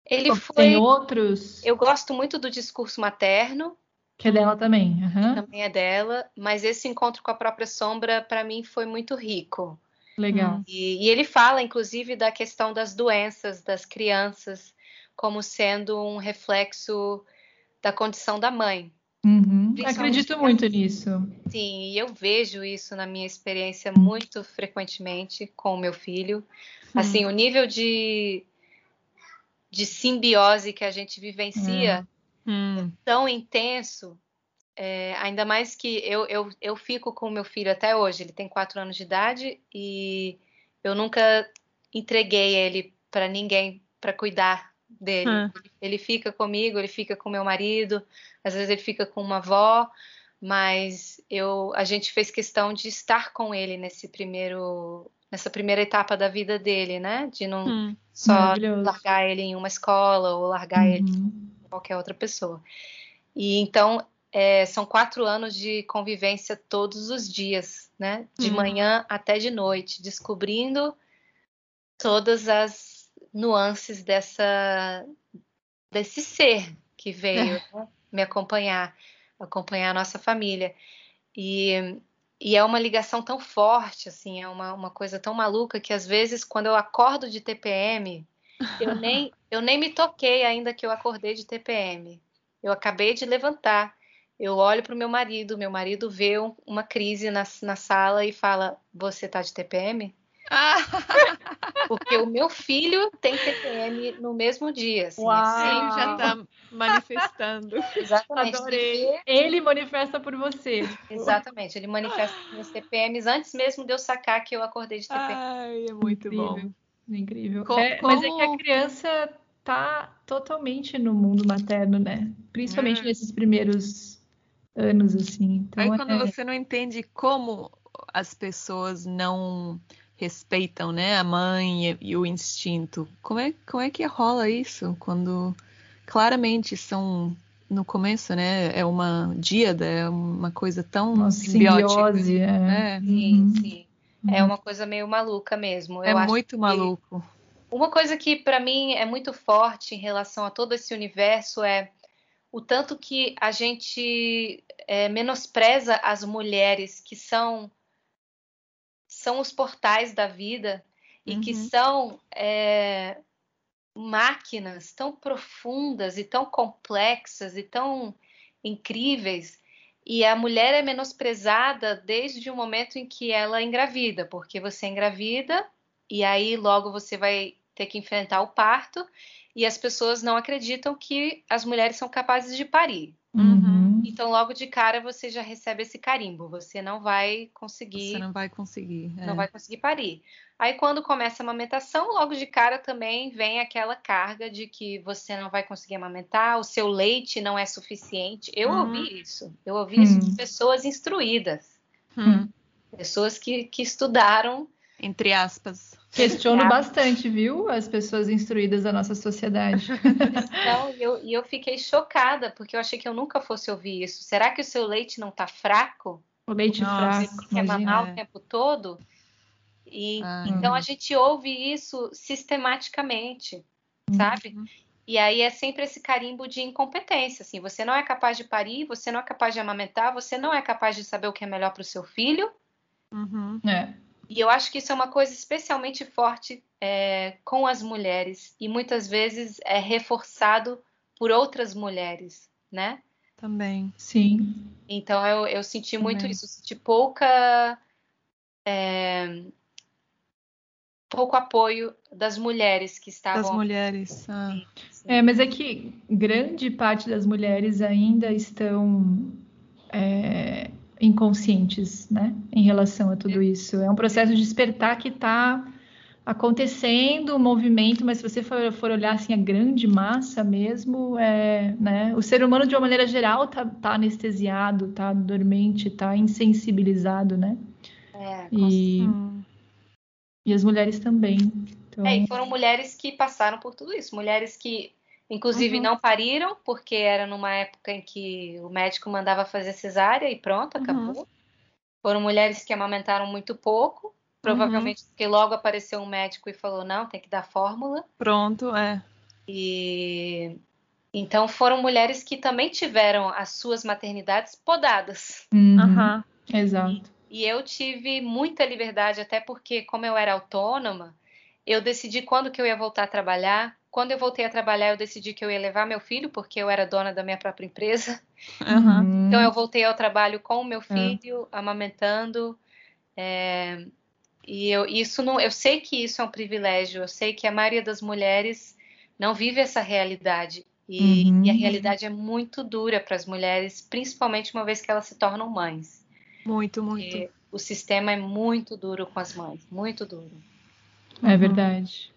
Speaker 4: Ele Ou foi.
Speaker 2: Tem outros?
Speaker 4: Eu gosto muito do discurso materno.
Speaker 2: Que é dela também. Uhum.
Speaker 4: Também é dela, mas esse encontro com a própria sombra para mim foi muito rico.
Speaker 2: Legal.
Speaker 4: E, e, ele fala, inclusive, da questão das doenças das crianças como sendo um reflexo da condição da mãe.
Speaker 2: Uhum. Acredito muito nisso.
Speaker 4: Sim, e eu vejo isso na minha experiência muito frequentemente com o meu filho. Hum. Assim, o nível de, de simbiose que a gente vivencia
Speaker 3: hum.
Speaker 4: é tão intenso. É, ainda mais que eu, eu, eu fico com o meu filho até hoje. Ele tem quatro anos de idade e eu nunca entreguei ele para ninguém para cuidar dele. Hum. Ele fica comigo, ele fica com meu marido, às vezes ele fica com uma avó, mas eu, a gente fez questão de estar com ele nesse primeiro, nessa primeira etapa da vida dele, né? De não hum, só largar ele em uma escola ou largar uhum. ele qualquer outra pessoa. E então é, são quatro anos de convivência todos os dias, né? De uhum. manhã até de noite, descobrindo todas as nuances dessa desse ser que veio é. né, me acompanhar, acompanhar a nossa família. E, e é uma ligação tão forte, assim, é uma, uma coisa tão maluca que às vezes quando eu acordo de TPM, eu nem, eu nem me toquei ainda que eu acordei de TPM. Eu acabei de levantar. Eu olho para o meu marido, meu marido vê uma crise na, na sala e fala: Você tá de TPM? Porque o meu filho tem TPM no mesmo dia. Assim,
Speaker 3: Uau, assim, já está manifestando.
Speaker 4: Exatamente.
Speaker 2: Adorei. Ele manifesta por você.
Speaker 4: Exatamente. Ele manifesta meus TPMs antes mesmo de eu sacar que eu acordei de TPM.
Speaker 3: Ai, é muito
Speaker 2: incrível.
Speaker 3: bom.
Speaker 2: Incrível. Co é, como... Mas é que a criança tá totalmente no mundo materno, né? Principalmente hum. nesses primeiros anos, assim. Então,
Speaker 3: Aí quando
Speaker 2: é...
Speaker 3: você não entende como as pessoas não respeitam, né, a mãe e, e, o instinto. Como é, como é que rola isso quando claramente são no começo, né, é uma díada, é uma coisa tão uma simbiose,
Speaker 2: é.
Speaker 4: é. Sim, uhum. sim. É uma coisa meio maluca mesmo.
Speaker 3: Eu é muito maluco.
Speaker 4: Uma coisa que para mim é muito forte em relação a todo esse universo é o tanto que a gente é, menospreza as mulheres que são são os portais da vida e que
Speaker 3: Uhum.
Speaker 4: são é, máquinas tão profundas e tão complexas e tão incríveis. E a mulher é menosprezada desde o momento em que ela engravida, porque você engravida e aí logo você vai ter que enfrentar o parto e as pessoas não acreditam que as mulheres são capazes de parir.
Speaker 2: Uhum.
Speaker 4: Então, logo de cara, você já recebe esse carimbo. Você não vai conseguir
Speaker 3: Você não vai conseguir. é.
Speaker 4: não vai conseguir parir. Aí, quando começa a amamentação, logo de cara também vem aquela carga de que você não vai conseguir amamentar, o seu leite não é suficiente. Eu
Speaker 3: Uhum.
Speaker 4: ouvi isso. Eu ouvi isso de
Speaker 2: Hum.
Speaker 4: pessoas instruídas,
Speaker 3: Hum,
Speaker 4: pessoas que, que estudaram.
Speaker 3: Entre aspas.
Speaker 2: Questiono
Speaker 4: Ah.
Speaker 2: bastante, viu? As pessoas instruídas da nossa sociedade.
Speaker 4: Então, e eu, e eu fiquei chocada, porque eu achei que eu nunca fosse ouvir isso. Será que o seu leite não está fraco?
Speaker 2: O leite
Speaker 3: Nossa,
Speaker 2: fraco,
Speaker 4: Quer
Speaker 2: imagina.
Speaker 4: mamar
Speaker 3: É.
Speaker 4: o tempo todo? E,
Speaker 3: Ah.
Speaker 4: então, a gente ouve isso sistematicamente, sabe?
Speaker 3: Uhum.
Speaker 4: E aí é sempre esse carimbo de incompetência, assim, você não é capaz de parir, você não é capaz de amamentar, você não é capaz de saber o que é melhor para o seu filho.
Speaker 3: Uhum.
Speaker 2: É.
Speaker 4: E eu acho que isso é uma coisa especialmente forte é, com as mulheres e muitas vezes é reforçado por outras mulheres, né?
Speaker 3: Também.
Speaker 2: Sim.
Speaker 4: Então eu, eu senti muito
Speaker 3: Também.
Speaker 4: isso, senti pouca é, pouco apoio das mulheres que
Speaker 3: Das
Speaker 4: estavam
Speaker 3: mulheres. ah.
Speaker 2: É, mas é que grande parte das mulheres ainda estão é, inconscientes, né, em relação a tudo isso. É um processo de despertar que está acontecendo, um movimento, mas se você for, for olhar assim a grande massa mesmo, é, né, o ser humano de uma maneira geral tá, tá anestesiado, tá dormente, tá insensibilizado, né?
Speaker 4: É,
Speaker 2: E,
Speaker 3: Hum.
Speaker 2: e as mulheres também. Então,
Speaker 4: É, e foram mulheres que passaram por tudo isso, mulheres que, inclusive,
Speaker 3: Uhum.
Speaker 4: não pariram, porque era numa época em que o médico mandava fazer cesárea e pronto,
Speaker 3: Uhum.
Speaker 4: acabou. Foram mulheres que amamentaram muito pouco, provavelmente porque logo apareceu um médico e falou: não, tem que dar fórmula.
Speaker 3: Pronto, é.
Speaker 4: E então foram mulheres que também tiveram as suas maternidades podadas.
Speaker 2: uhum,
Speaker 3: Aham.
Speaker 2: exato.
Speaker 4: E eu tive muita liberdade, até porque, como eu era autônoma, eu decidi quando que eu ia voltar a trabalhar. Quando eu voltei a trabalhar, eu decidi que eu ia levar meu filho, porque eu era dona da minha própria empresa.
Speaker 2: Uhum.
Speaker 4: Então eu voltei ao trabalho com o meu filho, amamentando. é, E eu, isso não, eu sei que isso é um privilégio. Eu sei que a maioria das mulheres não vive essa realidade. E,
Speaker 2: Uhum.
Speaker 4: e a realidade é muito dura para as mulheres, principalmente uma vez que elas se tornam mães.
Speaker 3: Muito, muito.
Speaker 4: Porque o sistema é muito duro com as mães, muito duro.
Speaker 2: É
Speaker 3: Uhum.
Speaker 2: verdade.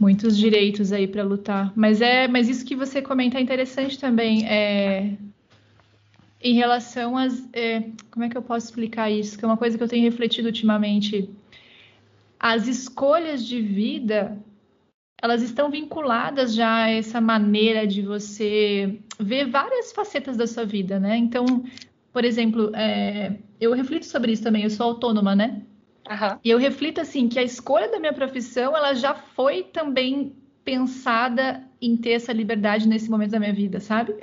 Speaker 2: Muitos direitos aí para lutar. Mas é, mas isso que você comenta é interessante também. É, em relação às. é, como é que eu posso explicar isso? Que é uma coisa que eu tenho refletido ultimamente. As escolhas de vida, elas estão vinculadas já a essa maneira de você ver várias facetas da sua vida, né? Então, por exemplo, é, eu reflito sobre isso também. Eu sou autônoma, né?
Speaker 4: Aham.
Speaker 2: E eu reflito assim que a escolha da minha profissão, ela já foi também pensada em ter essa liberdade nesse momento da minha vida, sabe?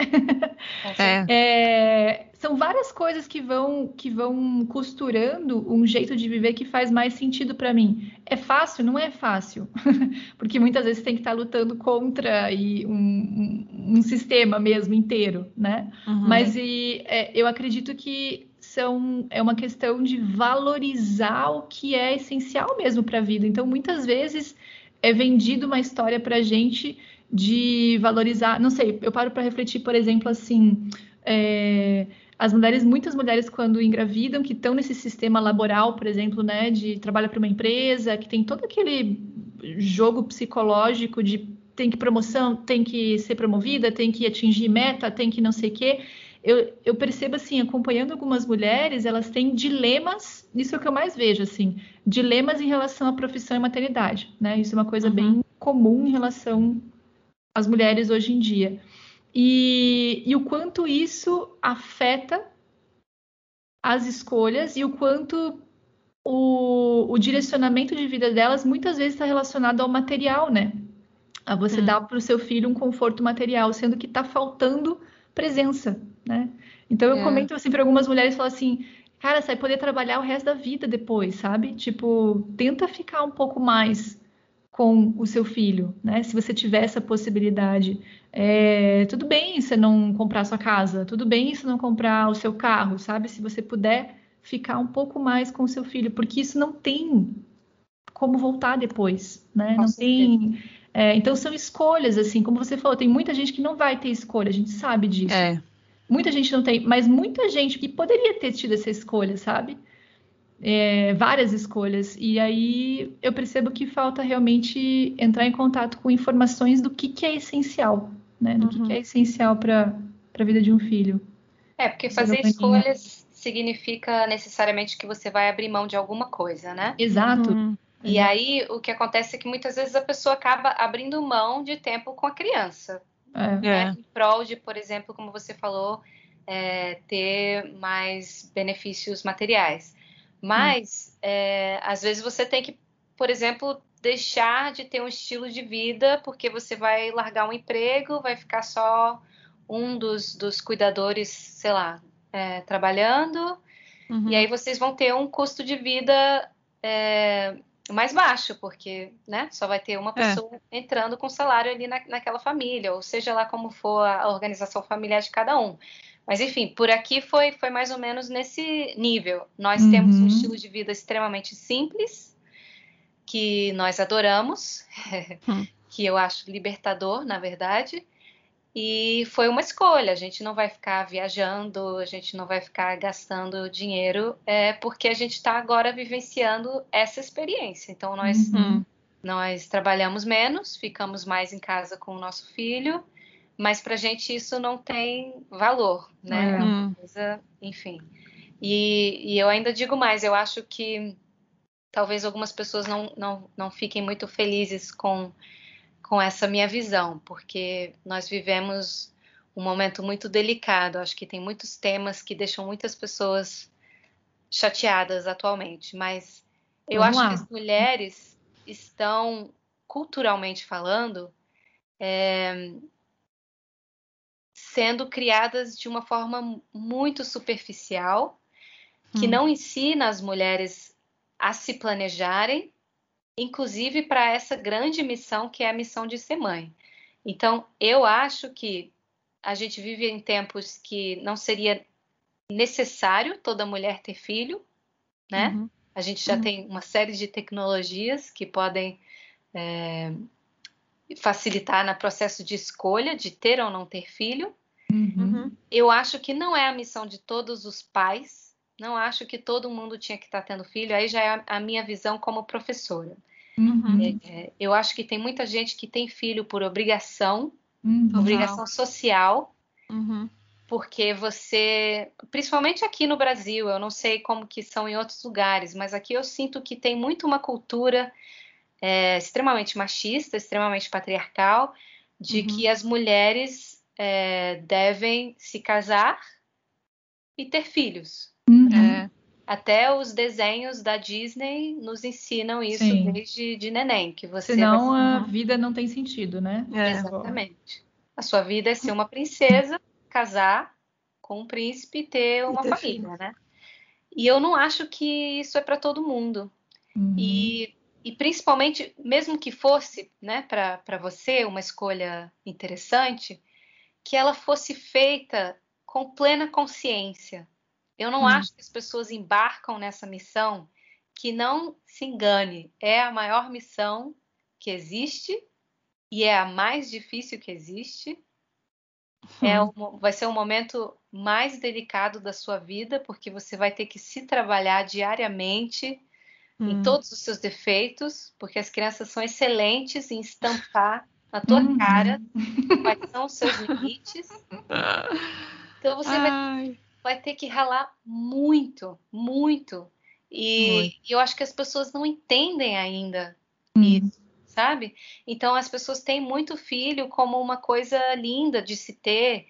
Speaker 3: É.
Speaker 2: É, são várias coisas que vão que vão costurando um jeito de viver que faz mais sentido para mim. É fácil? Não é fácil, porque muitas vezes tem que estar lutando contra e um, um- um sistema mesmo inteiro, né?
Speaker 3: Uhum.
Speaker 2: Mas e, é, eu acredito que são, é uma questão de valorizar o que é essencial mesmo para a vida. Então, muitas vezes é vendido uma história para a gente de valorizar. Não sei, eu paro para refletir, por exemplo, assim. é, as mulheres, muitas mulheres, quando engravidam, que estão nesse sistema laboral, por exemplo, né, de trabalho para uma empresa, que tem todo aquele jogo psicológico de tem que promoção, tem que ser promovida, tem que atingir meta, tem que não sei o quê. Eu, eu percebo assim, acompanhando algumas mulheres, elas têm dilemas, isso é o que eu mais vejo, assim, dilemas em relação à profissão e maternidade, né? Isso é uma coisa
Speaker 3: Uhum.
Speaker 2: bem comum em relação às mulheres hoje em dia. E, e o quanto isso afeta as escolhas e o quanto o, o direcionamento de vida delas muitas vezes está relacionado ao material, né? a você
Speaker 3: Hum.
Speaker 2: dar para o seu filho um conforto material, sendo que está faltando presença, né? Então eu
Speaker 3: É.
Speaker 2: comento assim para algumas mulheres, falo assim, cara, você vai poder trabalhar o resto da vida depois, sabe? Tipo, tenta ficar um pouco mais com o seu filho, né? Se você tiver essa possibilidade. É, tudo bem você não comprar sua casa, tudo bem você não comprar o seu carro, sabe? Se você puder ficar um pouco mais com o seu filho, porque isso não tem como voltar depois, né? Não tem. É, então são escolhas, assim, como você falou, tem muita gente que não vai ter escolha, a gente sabe disso.
Speaker 3: É.
Speaker 2: Muita gente não tem, mas muita gente que poderia ter tido essa escolha, sabe? É, várias escolhas. E aí eu percebo que falta realmente entrar em contato com informações do que, que é essencial, né? Do que,
Speaker 3: Uhum.
Speaker 2: que é essencial para a vida de um filho.
Speaker 4: É, porque fazer escolhas significa necessariamente que você vai abrir mão de alguma coisa, né?
Speaker 2: Exato.
Speaker 4: E aí o que acontece é que muitas vezes a pessoa acaba abrindo mão de tempo com a criança,
Speaker 2: É.
Speaker 3: É.
Speaker 4: né? Em prol de, por exemplo, como você falou, é, ter mais benefícios materiais. Mas é, às vezes você tem que, por exemplo, deixar de ter um estilo de vida porque você vai largar um emprego, vai ficar só um dos, dos cuidadores, sei lá, é, trabalhando.
Speaker 3: uhum.
Speaker 4: E aí vocês vão ter um custo de vida é, mais baixo, porque né, só vai ter uma
Speaker 3: É.
Speaker 4: pessoa entrando com salário ali na, naquela família, ou seja lá como for a organização familiar de cada um. Mas enfim, por aqui foi, foi mais ou menos nesse nível. Nós temos um
Speaker 2: Uhum.
Speaker 4: estilo de vida extremamente simples, que nós adoramos,
Speaker 3: Hum.
Speaker 4: que eu acho libertador, na verdade. E foi uma escolha. A gente não vai ficar viajando, a gente não vai ficar gastando dinheiro, é porque a gente está agora vivenciando essa experiência. Então nós
Speaker 2: Uhum.
Speaker 3: Hum.
Speaker 4: nós trabalhamos menos, ficamos mais em casa com o nosso filho, mas para a gente isso não tem valor, né?
Speaker 2: É.
Speaker 4: É uma
Speaker 3: Hum.
Speaker 4: coisa, enfim. E, e eu ainda digo mais, eu acho que talvez algumas pessoas não, não, não fiquem muito felizes com, com essa minha visão, porque nós vivemos um momento muito delicado. Acho que tem muitos temas que deixam muitas pessoas chateadas atualmente, mas eu
Speaker 2: Vamos
Speaker 4: acho
Speaker 2: lá.
Speaker 4: que as mulheres estão, culturalmente falando, é, sendo criadas de uma forma muito superficial, que
Speaker 3: Hum.
Speaker 4: não ensina as mulheres a se planejarem, inclusive para essa grande missão que é a missão de ser mãe. Então, eu acho que a gente vive em tempos que não seria necessário toda mulher ter filho, né?
Speaker 3: Uhum.
Speaker 4: A gente já
Speaker 3: Uhum.
Speaker 4: tem uma série de tecnologias que podem é, facilitar no processo de escolha de ter ou não ter filho.
Speaker 2: Uhum.
Speaker 3: Uhum.
Speaker 4: Eu acho que não é a missão de todos os pais. Não acho que todo mundo tinha que estar tendo filho. Aí já é a, minha visão como professora.
Speaker 2: Uhum.
Speaker 4: É, eu acho que tem muita gente que tem filho por obrigação,
Speaker 2: Uhum.
Speaker 4: obrigação social,
Speaker 3: Uhum.
Speaker 4: porque você, principalmente aqui no Brasil, eu não sei como que são em outros lugares, mas aqui eu sinto que tem muito uma cultura é, extremamente machista, extremamente patriarcal, de
Speaker 3: Uhum.
Speaker 4: que as mulheres é, devem se casar e ter filhos.
Speaker 2: Uhum.
Speaker 3: É.
Speaker 4: Até os desenhos da Disney nos ensinam isso
Speaker 2: Sim.
Speaker 4: desde de neném, que você
Speaker 2: Senão
Speaker 4: vai
Speaker 2: a vida não tem sentido, né?
Speaker 3: É.
Speaker 4: Exatamente. A sua vida é ser uma princesa, casar com um príncipe e ter uma
Speaker 3: ter
Speaker 4: família, né? E eu não acho que isso é para todo mundo.
Speaker 2: Uhum.
Speaker 4: E, e principalmente, mesmo que fosse, né, para você uma escolha interessante, que ela fosse feita com plena consciência. Eu não
Speaker 2: Hum.
Speaker 4: acho que as pessoas embarcam nessa missão que não se engane, é a maior missão que existe e é a mais difícil que existe. É
Speaker 3: Hum.
Speaker 4: mo- vai ser o momento mais delicado da sua vida, porque você vai ter que se trabalhar diariamente em
Speaker 3: Hum.
Speaker 4: todos os seus defeitos, porque as crianças são excelentes em estampar na tua
Speaker 2: Uhum.
Speaker 4: cara quais são os seus limites. Então você
Speaker 3: Ai.
Speaker 4: vai ter que ralar muito, muito. E,
Speaker 3: Muito.
Speaker 4: eu acho que as pessoas não entendem ainda
Speaker 2: Uhum.
Speaker 4: isso, sabe? Então as pessoas têm muito filho como uma coisa linda de se ter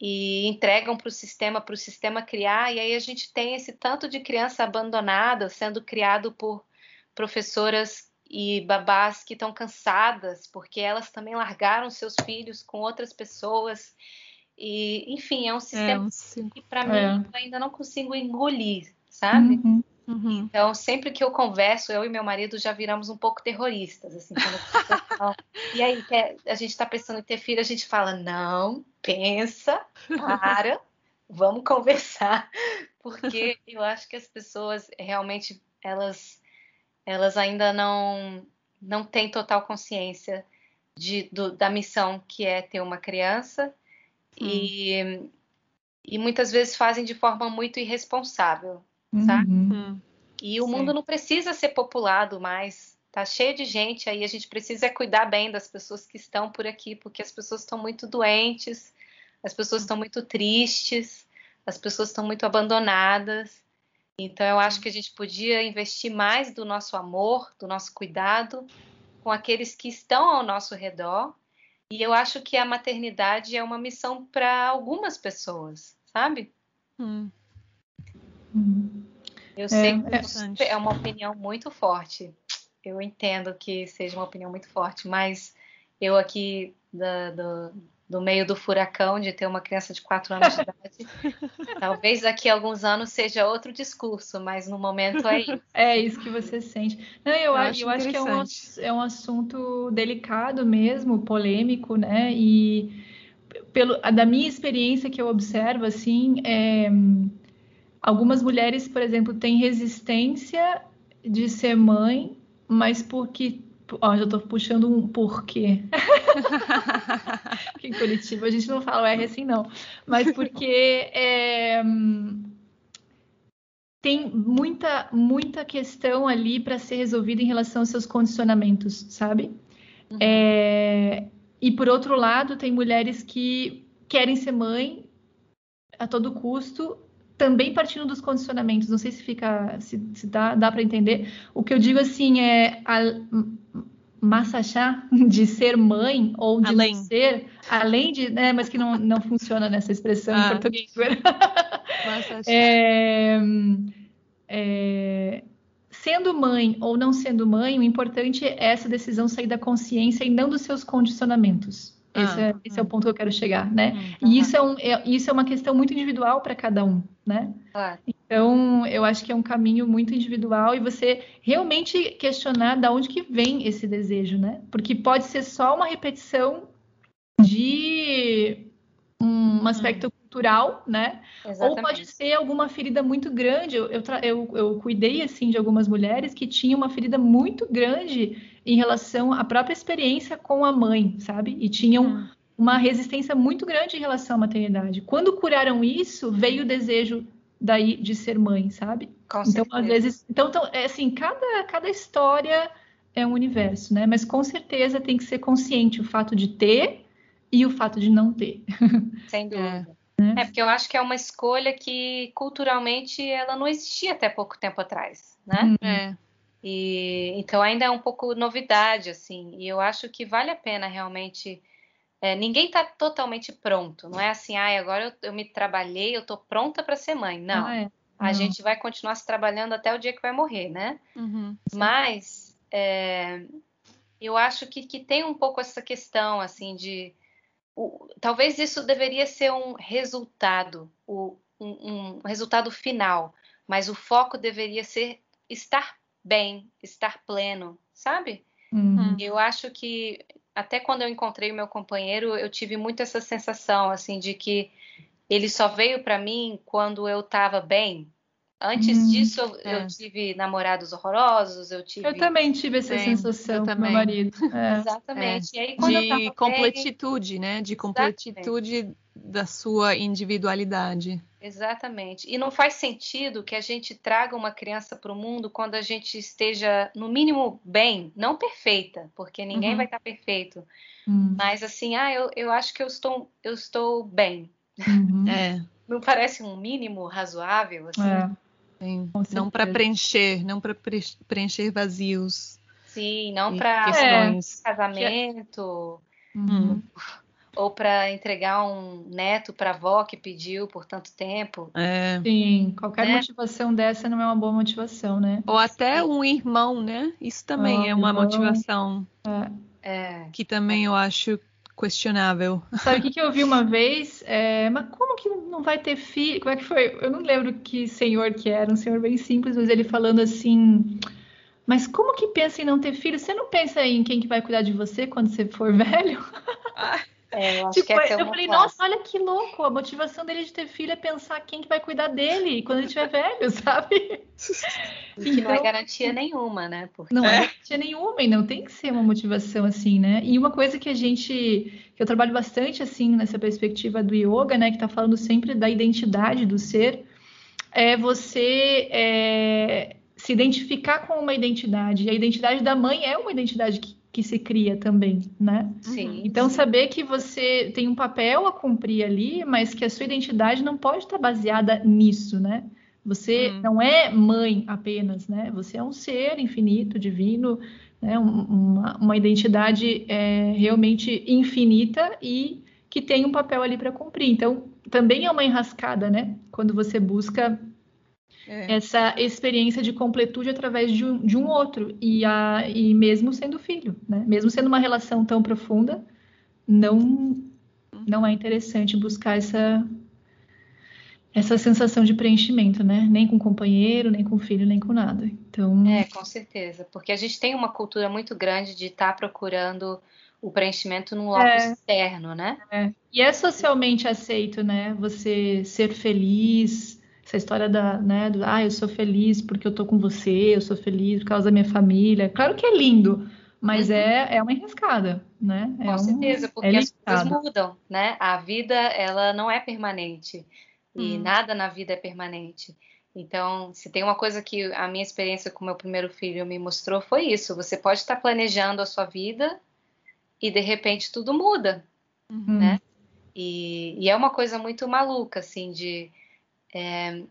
Speaker 4: e entregam para o sistema, para o sistema criar, e aí a gente tem esse tanto de criança abandonada sendo criado por professoras e babás que estão cansadas porque elas também largaram seus filhos com outras pessoas. E, enfim, é um sistema é um... que para mim é. eu ainda não consigo engolir, sabe?
Speaker 2: Uhum.
Speaker 3: Uhum.
Speaker 4: Então, sempre que eu converso, eu e meu marido já viramos um pouco terroristas, assim. e aí, a gente está pensando em ter filho, a gente fala, não, pensa, para, vamos conversar, porque eu acho que as pessoas realmente, elas, elas ainda não, não têm total consciência de, do, da missão que é ter uma criança hum. e, e muitas vezes fazem de forma muito irresponsável sabe?
Speaker 2: Uhum.
Speaker 4: E o Sim. mundo não precisa ser populado mais. Tá cheio de gente aí, a gente precisa cuidar bem das pessoas que estão por aqui, porque as pessoas estão muito doentes, as pessoas estão muito tristes, as pessoas estão muito abandonadas. Então eu acho que a gente podia investir mais do nosso amor, do nosso cuidado com aqueles que estão ao nosso redor. E eu acho que a maternidade é uma missão para algumas pessoas, sabe?
Speaker 3: Hum.
Speaker 4: Eu sei é, que é, é uma opinião muito forte. Eu entendo que seja uma opinião muito forte, mas eu aqui da, do, do meio do furacão de ter uma criança de 4 anos de idade, talvez daqui a alguns anos seja outro discurso, mas no momento é isso.
Speaker 2: É isso que você sente. Não, eu, eu acho, eu acho que é um, é um assunto delicado mesmo, polêmico, né? E pelo, da minha experiência que eu observo, assim, é, Algumas mulheres, por exemplo, têm resistência de ser mãe, mas porque. Ó, já estou puxando um porquê. porque em Curitiba a gente não fala o R assim, não. Mas porque é, tem muita, muita questão ali para ser resolvida em relação aos seus condicionamentos, sabe? Uhum. É, e por outro lado, tem mulheres que querem ser mãe a todo custo também partindo dos condicionamentos, não sei se fica, se, se dá, dá para entender. O que eu digo assim é a massachá de ser mãe ou de além. ser, além de, né, mas que não, não funciona nessa expressão ah. em português. é, é, sendo mãe ou não sendo mãe, o importante é essa decisão sair da consciência e não dos seus condicionamentos. Esse, ah, é, esse é o ponto que eu quero chegar, né? Uhum. E isso é, um, é, isso é uma questão muito individual para cada um, né?
Speaker 4: Claro.
Speaker 2: Então, eu acho que é um caminho muito individual e você realmente questionar da onde que vem esse desejo, né? Porque pode ser só uma repetição de um aspecto uhum. Cultural, né? Exatamente. Ou pode ser alguma ferida muito grande. Eu, eu, eu, eu cuidei, assim, de algumas mulheres que tinham uma ferida muito grande em relação à própria experiência com a mãe, sabe? E tinham hum. uma resistência muito grande em relação à maternidade. Quando curaram isso, veio o desejo daí de ser mãe, sabe?
Speaker 4: Com
Speaker 2: então, certeza. às vezes, então, então, é assim, cada, cada história é um universo, né? Mas com certeza tem que ser consciente o fato de ter e o fato de não ter.
Speaker 4: Sem dúvida. É, né? é porque eu acho que é uma escolha que culturalmente ela não existia até pouco tempo atrás, né?
Speaker 3: Uhum. É.
Speaker 4: E então ainda é um pouco novidade, assim. E eu acho que vale a pena realmente. É, ninguém está totalmente pronto. Não é assim, ah, agora eu, eu me trabalhei, eu estou pronta para ser mãe. Não. Ah, é. A gente vai continuar se trabalhando até o dia que vai morrer, né?
Speaker 3: Uhum,
Speaker 4: Mas é, eu acho que, que tem um pouco essa questão, assim, de. O, talvez isso deveria ser um resultado, o, um, um resultado final, mas o foco deveria ser estar bem, estar pleno, sabe?
Speaker 2: Uhum.
Speaker 4: Eu acho que até quando eu encontrei o meu companheiro, eu tive muito essa sensação assim de que ele só veio para mim quando eu estava bem. Antes hum, disso, eu, é. eu, tive namorados horrorosos, eu tive.
Speaker 2: Eu também tive essa Sim, sensação com meu marido.
Speaker 4: É. Exatamente.
Speaker 3: É. de completitude, bem, né? De completitude Exatamente. da sua individualidade.
Speaker 4: Exatamente. E não faz sentido que a gente traga uma criança para o mundo quando a gente esteja, no mínimo, bem, não perfeita, porque ninguém uhum. vai estar perfeito. Uhum. Mas assim, ah, eu, eu acho que eu estou, eu estou bem.
Speaker 2: Uhum.
Speaker 3: É.
Speaker 4: Não parece um mínimo razoável? Assim? É.
Speaker 3: Sim, não para preencher, não para preencher vazios.
Speaker 4: Sim, não para casamento.
Speaker 2: Uhum.
Speaker 4: ou para entregar um neto para a avó que pediu por tanto tempo.
Speaker 3: É.
Speaker 2: Sim, qualquer né? motivação dessa não é uma boa motivação, né?
Speaker 3: Ou até um irmão, né? Isso também oh, é uma irmão. motivação
Speaker 4: é.
Speaker 3: que também eu acho questionável.
Speaker 2: Sabe o que, que eu vi uma vez? É, mas como que não vai ter filho? Como é que foi? Eu não lembro que senhor que era, um senhor bem simples, mas ele falando assim. Mas como que pensa em não ter filho? Você não pensa em quem que vai cuidar de você quando você for velho?
Speaker 4: É, eu, tipo,
Speaker 2: é eu falei, nossa, olha que louco. A motivação dele de ter filho é pensar quem que vai cuidar dele quando ele estiver velho, sabe?
Speaker 4: Que então, não é garantia nenhuma, né?
Speaker 2: Porque... Não é. é garantia nenhuma e não tem que ser uma motivação assim, né? E uma coisa que a gente, que eu trabalho bastante assim nessa perspectiva do yoga, né? Que tá falando sempre da identidade do ser, é você é, se identificar com uma identidade. E a identidade da mãe é uma identidade que que se cria também, né?
Speaker 4: Sim.
Speaker 2: Então saber que você tem um papel a cumprir ali, mas que a sua identidade não pode estar baseada nisso, né? Você hum. não é mãe apenas, né? Você é um ser infinito, divino, né? uma, uma identidade é, realmente infinita e que tem um papel ali para cumprir. Então também é uma enrascada, né? Quando você busca é. essa experiência de completude através de um, de um outro e, a, e mesmo sendo filho, né? Mesmo sendo uma relação tão profunda, não não é interessante buscar essa essa sensação de preenchimento, né? Nem com companheiro, nem com filho, nem com nada. Então
Speaker 4: é com certeza, porque a gente tem uma cultura muito grande de estar tá procurando o preenchimento num locus é, externo, né?
Speaker 2: É. E é socialmente aceito, né? Você ser feliz, essa história da, né, do, ah, eu sou feliz porque eu tô com você, eu sou feliz por causa da minha família. Claro que é lindo, mas uhum. é, é uma enrascada, né?
Speaker 4: É com
Speaker 2: um,
Speaker 4: certeza, porque é as coisas mudam, né? A vida, ela não é permanente. E hum. nada na vida é permanente. Então, se tem uma coisa que a minha experiência com meu primeiro filho me mostrou, foi isso. Você pode estar planejando a sua vida e, de repente, tudo muda, uhum. né? E, e é uma coisa muito maluca, assim, de é,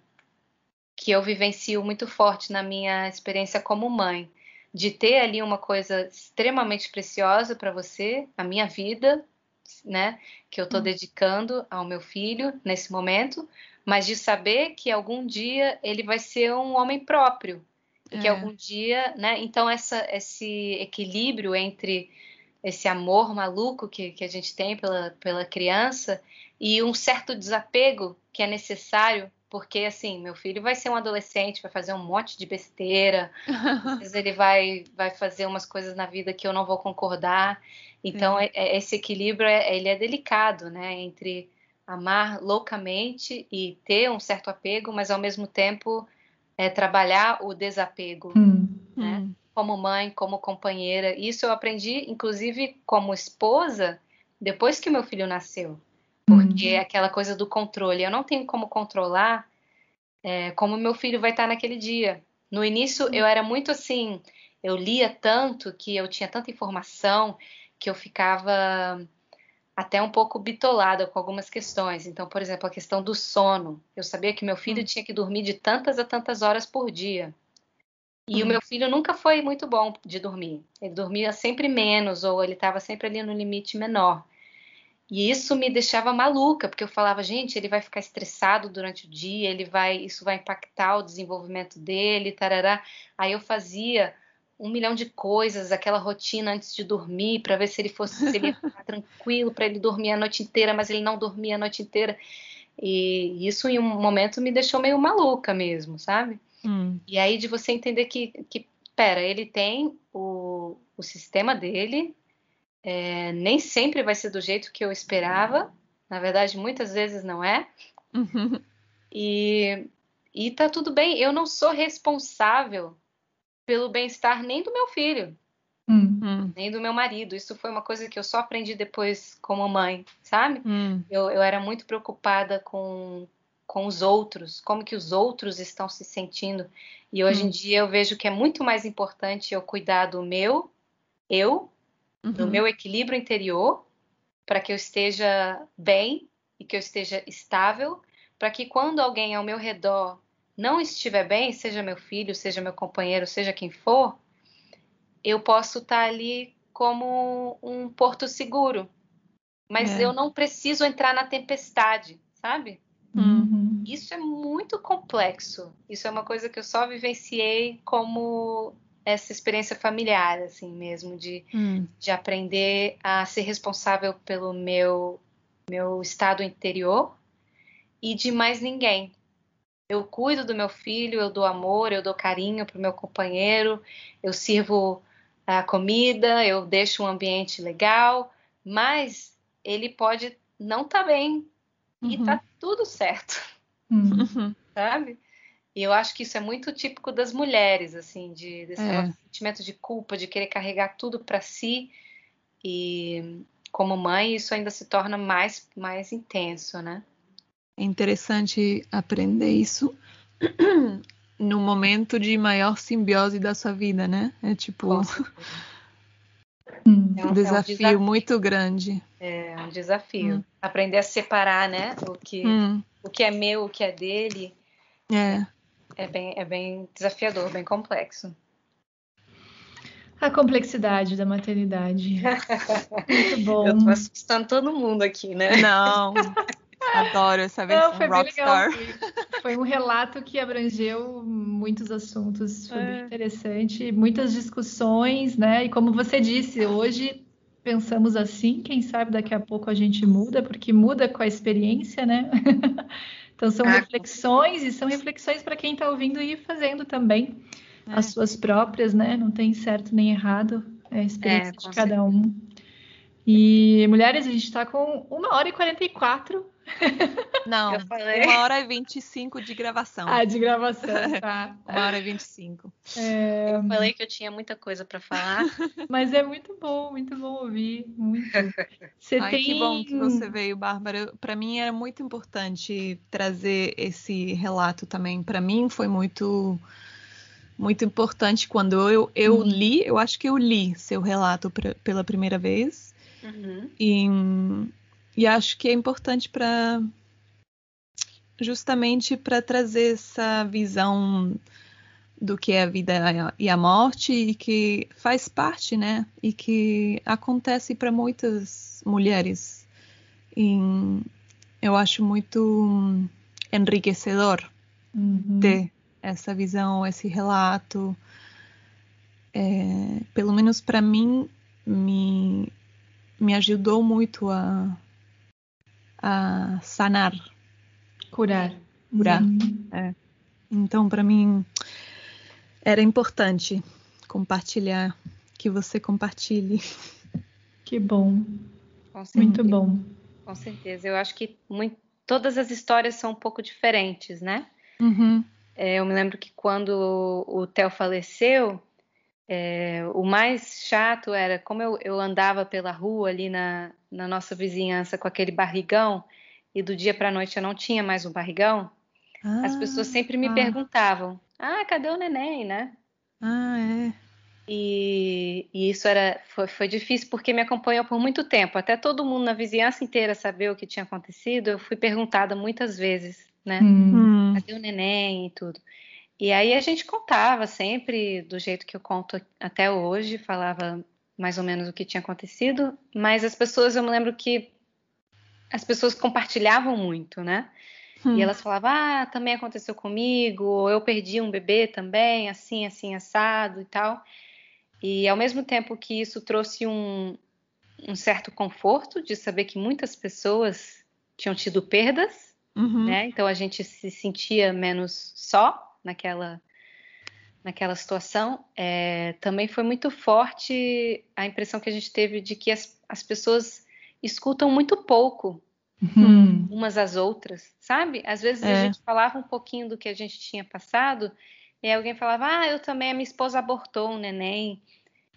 Speaker 4: que eu vivencio muito forte na minha experiência como mãe, de ter ali uma coisa extremamente preciosa para você, a minha vida, né, que eu estou hum. dedicando ao meu filho nesse momento, mas de saber que algum dia ele vai ser um homem próprio, é. que algum dia, né, então essa, esse equilíbrio entre esse amor maluco que, que a gente tem pela, pela criança e um certo desapego que é necessário porque assim, meu filho vai ser um adolescente, vai fazer um monte de besteira, às vezes ele vai, vai fazer umas coisas na vida que eu não vou concordar. Então, é, é, esse equilíbrio é, ele é delicado, né? Entre amar loucamente e ter um certo apego, mas ao mesmo tempo é, trabalhar o desapego, hum. né? Hum. Como mãe, como companheira. Isso eu aprendi, inclusive, como esposa, depois que meu filho nasceu. Porque uhum. aquela coisa do controle, eu não tenho como controlar é, como meu filho vai estar naquele dia. No início eu era muito assim, eu lia tanto que eu tinha tanta informação que eu ficava até um pouco bitolada com algumas questões. Então, por exemplo, a questão do sono. Eu sabia que meu filho hum. tinha que dormir de tantas a tantas horas por dia. E hum. o meu filho nunca foi muito bom de dormir. Ele dormia sempre menos ou ele estava sempre ali no limite menor. E isso me deixava maluca, porque eu falava, gente, ele vai ficar estressado durante o dia, ele vai, isso vai impactar o desenvolvimento dele, tarará. Aí eu fazia um milhão de coisas, aquela rotina antes de dormir, para ver se ele fosse se ele tranquilo para ele dormir a noite inteira, mas ele não dormia a noite inteira. E isso em um momento me deixou meio maluca mesmo, sabe? Hum. E aí de você entender que, que pera, ele tem o, o sistema dele, é, nem sempre vai ser do jeito que eu esperava. Na verdade, muitas vezes não é. Uhum. E, e tá tudo bem. Eu não sou responsável pelo bem-estar nem do meu filho, uhum. nem do meu marido. Isso foi uma coisa que eu só aprendi depois como mãe, sabe? Uhum. Eu, eu era muito preocupada com, com os outros, como que os outros estão se sentindo. E hoje em hum. dia eu vejo que é muito mais importante eu cuidar do meu, eu, uhum. do meu equilíbrio interior, para que eu esteja bem e que eu esteja estável, para que quando alguém ao meu redor não estiver bem, seja meu filho, seja meu companheiro, seja quem for, eu posso estar tá ali como um porto seguro, mas
Speaker 3: É.
Speaker 4: eu não preciso entrar na tempestade, sabe?
Speaker 2: Uhum.
Speaker 4: Isso é muito complexo. Isso é uma coisa que eu só vivenciei como essa experiência familiar, assim mesmo, de,
Speaker 3: Hum,
Speaker 4: de aprender a ser responsável pelo meu, meu estado interior e de mais ninguém. Eu cuido do meu filho, eu dou amor, eu dou carinho para o meu companheiro, eu sirvo a comida, eu deixo um ambiente legal, mas ele pode não estar bem e
Speaker 3: uhum,
Speaker 4: tá tudo certo
Speaker 2: Uhum.
Speaker 3: uhum.
Speaker 4: sabe? E eu acho que isso é muito típico das mulheres, assim, de desse
Speaker 3: É.
Speaker 4: sentimento de culpa, de querer carregar tudo para si. E como mãe, isso ainda se torna mais mais intenso, né?
Speaker 3: É interessante aprender isso no momento de maior simbiose da sua vida, né? É tipo.
Speaker 4: É
Speaker 3: um
Speaker 4: um
Speaker 3: desafio,
Speaker 4: desafio.
Speaker 3: muito grande.
Speaker 4: É um desafio.
Speaker 3: Hum.
Speaker 4: Aprender a separar, né? O que,
Speaker 3: Hum,
Speaker 4: o que é meu, o que é dele,
Speaker 3: é.
Speaker 4: É bem, é bem desafiador, bem complexo.
Speaker 2: A complexidade da maternidade. Muito bom.
Speaker 4: Eu tô assustando todo mundo aqui, né?
Speaker 3: Não. Adoro essa versão
Speaker 2: Não, foi bem legal.
Speaker 3: rockstar.
Speaker 2: Foi, um relato que abrangeu muitos assuntos. Foi bem
Speaker 3: É.
Speaker 2: interessante, muitas discussões, né? E como você disse, hoje pensamos assim, quem sabe daqui a pouco a gente muda, porque muda com a experiência, né? Então são
Speaker 4: Ah,
Speaker 2: reflexões e são reflexões para quem está ouvindo e fazendo também
Speaker 3: É.
Speaker 2: as suas próprias, né? Não tem certo nem errado, é a experiência
Speaker 4: É,
Speaker 2: de cada um. E mulheres, a gente está com uma hora e 44
Speaker 3: Não,
Speaker 4: Eu falei.
Speaker 3: uma hora e 25 de gravação.
Speaker 2: ah, de gravação, tá?
Speaker 3: Uma hora e 25.
Speaker 2: É,
Speaker 4: Eu falei que eu tinha muita coisa para falar.
Speaker 2: mas é muito bom, muito bom ouvir, muito. Você
Speaker 3: Ai,
Speaker 2: tem
Speaker 3: que bom que você veio, Bárbara. Para mim era muito importante trazer esse relato também. Para mim foi muito muito importante quando eu, eu
Speaker 2: Hum.
Speaker 3: li, eu acho que eu li seu relato pra- pela primeira vez
Speaker 4: Uhum.
Speaker 3: e, e acho que é importante para justamente para trazer essa visão do que é a vida e a morte e que faz parte, né? E que acontece para muitas mulheres. E eu acho muito enriquecedor
Speaker 2: Uhum.
Speaker 3: ter essa visão, esse relato. É, pelo menos para mim, me, me ajudou muito a, a sanar.
Speaker 2: curar.
Speaker 3: Curar.
Speaker 2: Uhum.
Speaker 3: Então, para mim, era importante compartilhar, que você compartilhe.
Speaker 2: Que bom, muito bom.
Speaker 4: Com certeza. Eu acho que muito- todas as histórias são um pouco diferentes, né?
Speaker 3: Uhum,
Speaker 4: É, eu me lembro que quando o Theo faleceu, é, o mais chato era como eu, eu andava pela rua ali na, na nossa vizinhança com aquele barrigão e do dia para a noite eu não tinha mais o barrigão. As pessoas sempre me
Speaker 3: ah.
Speaker 4: perguntavam: Ah, cadê o neném, né?
Speaker 3: Ah, é.
Speaker 4: E, e isso era foi, foi difícil porque me acompanhou por muito tempo. Até todo mundo na vizinhança inteira saber o que tinha acontecido. Eu fui perguntada muitas vezes, né?
Speaker 2: Hum.
Speaker 3: Hum,
Speaker 4: Cadê o neném e tudo. E aí a gente contava sempre do jeito que eu conto até hoje, falava mais ou menos o que tinha acontecido, mas as pessoas, eu me lembro que as pessoas compartilhavam muito, né?
Speaker 3: hum.
Speaker 4: E elas falavam, ah, também aconteceu comigo, ou eu perdi um bebê também, assim, assim, assado e tal. E ao mesmo tempo que isso trouxe um, um certo conforto de saber que muitas pessoas tinham tido perdas,
Speaker 3: Uhum.
Speaker 4: né? Então a gente se sentia menos só naquela naquela situação. É, também foi muito forte a impressão que a gente teve de que as, as pessoas escutam muito pouco
Speaker 2: Hum.
Speaker 4: umas às outras, sabe? Às vezes a
Speaker 3: É.
Speaker 4: gente falava um pouquinho do que a gente tinha passado e alguém falava, ah, eu também, a minha esposa abortou um neném.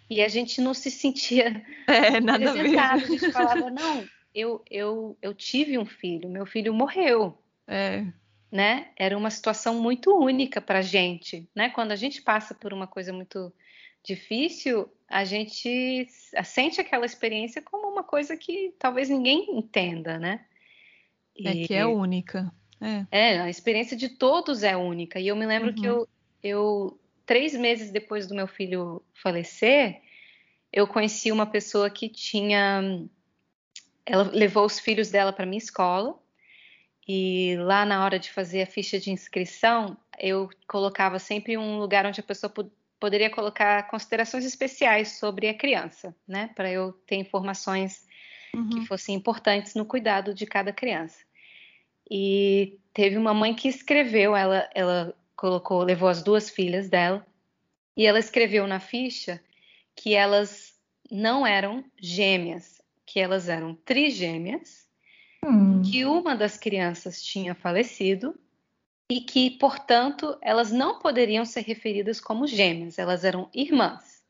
Speaker 4: E a gente não se sentia
Speaker 3: É, nada a.
Speaker 4: A gente falava, não, eu, eu, eu tive um filho, meu filho morreu.
Speaker 3: É,
Speaker 4: né? Era uma situação muito única para a gente, né? Quando a gente passa por uma coisa muito difícil, a gente sente aquela experiência como uma coisa que talvez ninguém entenda, né?
Speaker 3: é
Speaker 4: E-
Speaker 3: que é única. É.
Speaker 4: é, a experiência de todos é única. E eu me lembro que
Speaker 3: Uhum.
Speaker 4: eu, eu, três meses depois do meu filho falecer, eu conheci uma pessoa que tinha ela levou os filhos dela para minha escola e lá na hora de fazer a ficha de inscrição, eu colocava sempre um lugar onde a pessoa poderia colocar considerações especiais sobre a criança, né? Para eu ter informações uhum. que fossem importantes no cuidado de cada criança. E teve uma mãe que escreveu, ela, ela colocou, levou as duas filhas dela, e ela escreveu na ficha que elas não eram gêmeas, que elas eram trigêmeas, hum. que uma das crianças tinha falecido e que, portanto, elas não poderiam ser referidas como gêmeas, elas eram irmãs.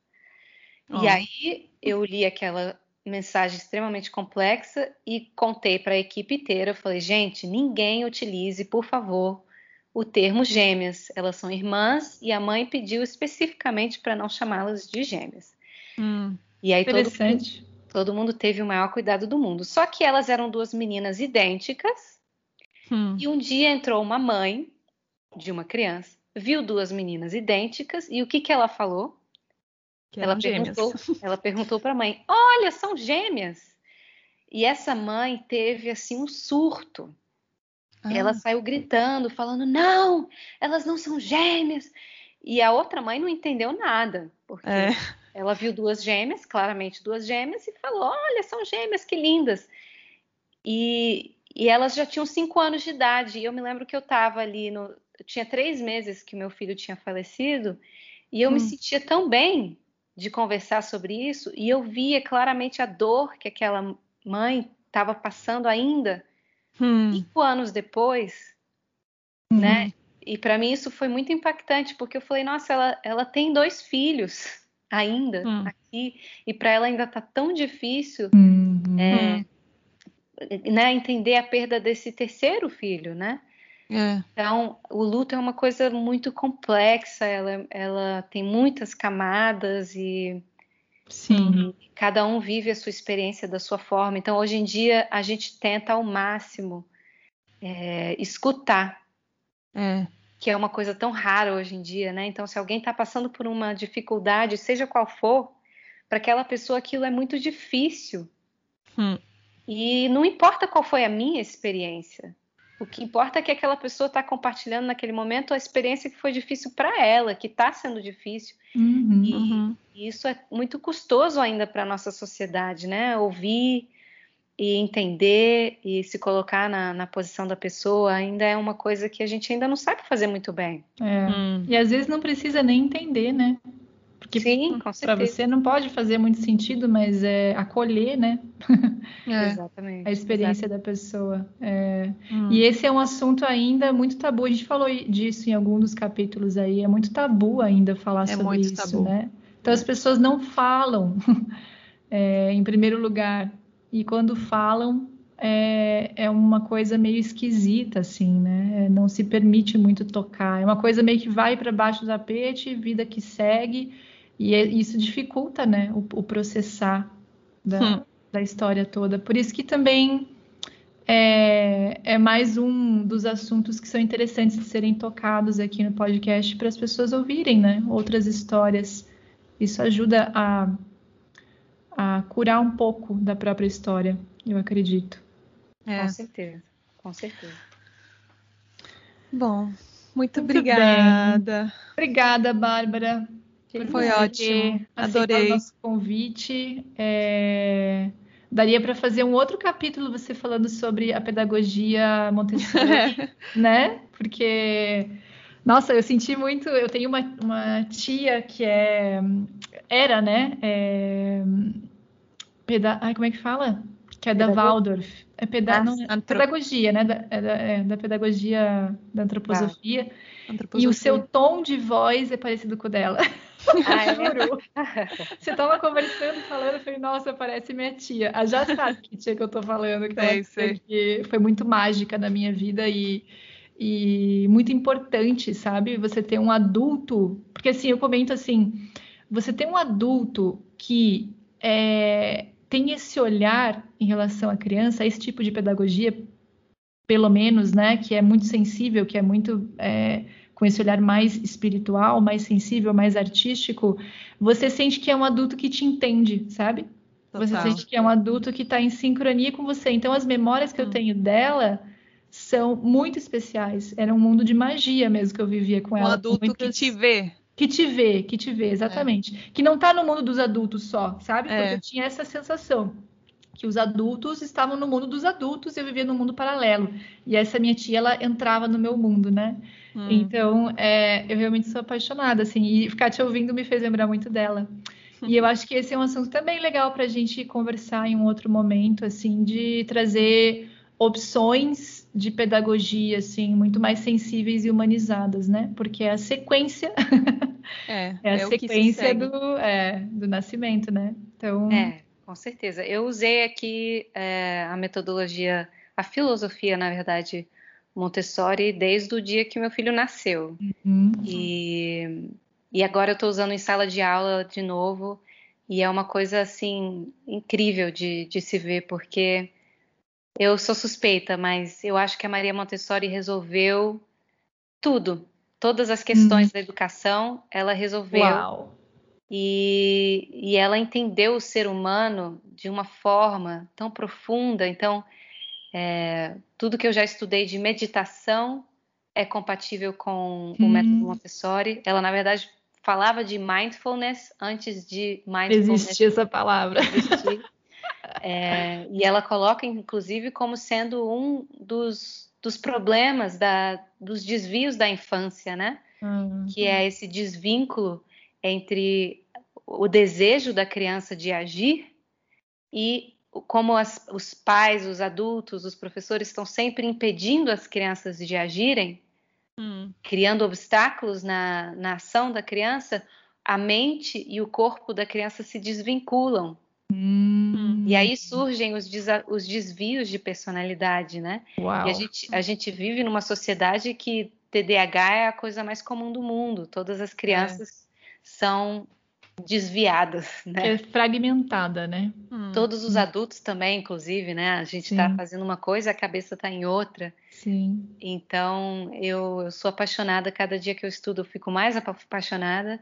Speaker 4: Oh. E aí eu li aquela mensagem extremamente complexa e contei para a equipe inteira. Eu falei, gente, ninguém utilize, por favor, o termo gêmeas. Elas são irmãs e a mãe pediu especificamente para não chamá-las de gêmeas.
Speaker 2: Hum, e aí todo mundo,
Speaker 4: todo mundo teve o maior cuidado do mundo. Só que elas eram duas meninas idênticas Hum. E um dia entrou uma mãe de uma criança, viu duas meninas idênticas e o que, que ela falou?
Speaker 3: Que ela,
Speaker 4: perguntou, ela perguntou para a mãe: Olha, são gêmeas. E essa mãe teve assim um surto. Ah. Ela saiu gritando, falando: Não, elas não são gêmeas. E a outra mãe não entendeu nada, porque é. Ela viu duas gêmeas, claramente duas gêmeas, e falou: Olha, são gêmeas, que lindas. E, e elas já tinham cinco anos de idade. E eu me lembro que eu estava ali no. Tinha três meses que meu filho tinha falecido. E eu hum. me sentia tão bem de conversar sobre isso. E eu via claramente a dor que aquela mãe estava passando ainda. Hum. Cinco anos depois, hum. né? E para mim isso foi muito impactante, porque eu falei, nossa, ela, ela tem dois filhos ainda hum. aqui, e para ela ainda tá tão difícil. Uhum. É, né, entender a perda desse terceiro filho, né? É. Então, o luto é uma coisa muito complexa, ela, ela tem muitas camadas e,
Speaker 2: Sim.
Speaker 4: E cada um vive a sua experiência da sua forma. Então, hoje em dia, a gente tenta ao máximo é, escutar,
Speaker 2: é.
Speaker 4: Que é uma coisa tão rara hoje em dia, né? Então, se alguém está passando por uma dificuldade, seja qual for, para aquela pessoa aquilo é muito difícil.
Speaker 2: Hum.
Speaker 4: E não importa qual foi a minha experiência. O que importa é que aquela pessoa está compartilhando naquele momento a experiência que foi difícil para ela, que está sendo difícil.
Speaker 2: Uhum,
Speaker 4: e,
Speaker 2: uhum.
Speaker 4: e, isso é muito custoso ainda para a nossa sociedade, né? Ouvir e entender e se colocar na, na, posição da pessoa ainda é uma coisa que a gente ainda não sabe fazer muito bem.
Speaker 2: É. Hum. E às vezes não precisa nem entender, né?
Speaker 4: Porque Sim,
Speaker 2: para você não pode fazer muito sentido, mas é acolher, né?
Speaker 4: É. Exatamente.
Speaker 2: A experiência Exatamente. da pessoa. É... Hum. E esse é um assunto ainda muito tabu. A gente falou disso em algum dos capítulos aí. É muito tabu ainda falar é sobre isso, tabu. né? Então as pessoas não falam, é, em primeiro lugar. E quando falam, é, é, uma coisa meio esquisita, assim, né? É, não se permite muito tocar. É uma coisa meio que vai para baixo do tapete, vida que segue. E é, isso dificulta, né, o, o processar da, hum. da, história toda. Por isso que também é, é, mais um dos assuntos que são interessantes de serem tocados aqui no podcast para as pessoas ouvirem, né, outras histórias. Isso ajuda a, a curar um pouco da própria história, eu acredito.
Speaker 4: É. Com certeza, com certeza.
Speaker 3: Bom, muito, muito obrigada. Bem.
Speaker 2: Obrigada, Bárbara.
Speaker 3: Foi ótimo. Adorei.
Speaker 2: o nosso convite. É... Daria para fazer um outro capítulo você falando sobre a pedagogia Montessori, né? Porque, nossa, eu senti muito. Eu tenho uma, uma tia que é. Era, né? É... Peda... Ai, como é que fala? Que é da Waldorf. É peda... Não, é pedagogia, né? Da, é da, é da pedagogia da antroposofia. Ah, antroposofia. E o seu tom de voz é parecido com o dela.
Speaker 4: Ah, é? Juro.
Speaker 2: Você tava conversando, falando, eu falei, nossa, parece minha tia. A já sabe que tia que eu tô falando, que,
Speaker 3: sei, sei.
Speaker 2: que foi muito mágica na minha vida e, e muito importante, sabe? Você ter um adulto, porque assim, eu comento assim, você ter um adulto que é, tem esse olhar em relação à criança, esse tipo de pedagogia, pelo menos, né, que é muito sensível, que é muito é, com esse olhar mais espiritual, mais sensível, mais artístico, você sente que é um adulto que te entende, sabe? Você
Speaker 3: Total.
Speaker 2: sente que é um adulto que está em sincronia com você. Então, as memórias que eu
Speaker 3: Hum.
Speaker 2: tenho dela são muito especiais. Era um mundo de magia mesmo que eu vivia com
Speaker 3: Um
Speaker 2: ela. com
Speaker 3: adulto que
Speaker 2: muitas-
Speaker 3: te vê.
Speaker 2: Que te vê, que te vê, exatamente. Que não tá no mundo dos adultos só, sabe? Porque
Speaker 3: É.
Speaker 2: eu tinha essa sensação. Que os adultos estavam no mundo dos adultos e eu vivia no mundo paralelo. E essa minha tia, ela entrava no meu mundo, né?
Speaker 3: Hum.
Speaker 2: Então, é, eu realmente sou apaixonada, assim, e ficar te ouvindo me fez lembrar muito dela. E eu acho que esse é um assunto também legal para a gente conversar em um outro momento, assim, de trazer opções de pedagogia, assim, muito mais sensíveis e humanizadas, né? Porque é a sequência,
Speaker 3: É,
Speaker 2: é a
Speaker 3: é se
Speaker 2: sequência
Speaker 3: segue.
Speaker 2: do, é, do nascimento, né? Então,
Speaker 4: É, com certeza. Eu usei aqui é, a metodologia, a filosofia, na verdade, Montessori, desde o dia que meu filho nasceu.
Speaker 2: hum,
Speaker 4: E, e agora eu estou usando em sala de aula de novo. E é uma coisa, assim, incrível de, de se ver, porque eu sou suspeita, mas eu acho que a Maria Montessori resolveu tudo. Todas as questões da educação, ela resolveu.
Speaker 2: uau.
Speaker 4: E, e ela entendeu o ser humano de uma forma tão profunda. Então, é, tudo que eu já estudei de meditação é compatível com o
Speaker 2: Hum.
Speaker 4: método Montessori. Ela, na verdade, falava de mindfulness antes de mindfulness
Speaker 2: Existe essa palavra.
Speaker 4: existir. É, e ela coloca, inclusive, como sendo um dos, dos problemas, da, dos desvios da infância, né?
Speaker 2: Hum,
Speaker 4: que é esse desvínculo entre o desejo da criança de agir e como as- os pais, os adultos, os professores estão sempre impedindo as crianças de agirem,
Speaker 3: Hum,
Speaker 4: criando obstáculos na, na ação da criança, a mente e o corpo da criança se desvinculam.
Speaker 2: hum,
Speaker 4: E aí surgem os, os desvios de personalidade, né?
Speaker 2: uau.
Speaker 4: E a gente, a gente vive numa sociedade que TDAH é a coisa mais comum do mundo. Todas as crianças são desviadas, né?
Speaker 2: É fragmentada, né?
Speaker 3: hum.
Speaker 4: Todos os adultos também, inclusive, né? A gente está fazendo uma coisa, a cabeça está em outra.
Speaker 2: Sim.
Speaker 4: Então, eu, eu sou apaixonada. Cada dia que eu estudo, eu fico mais apa- apaixonada.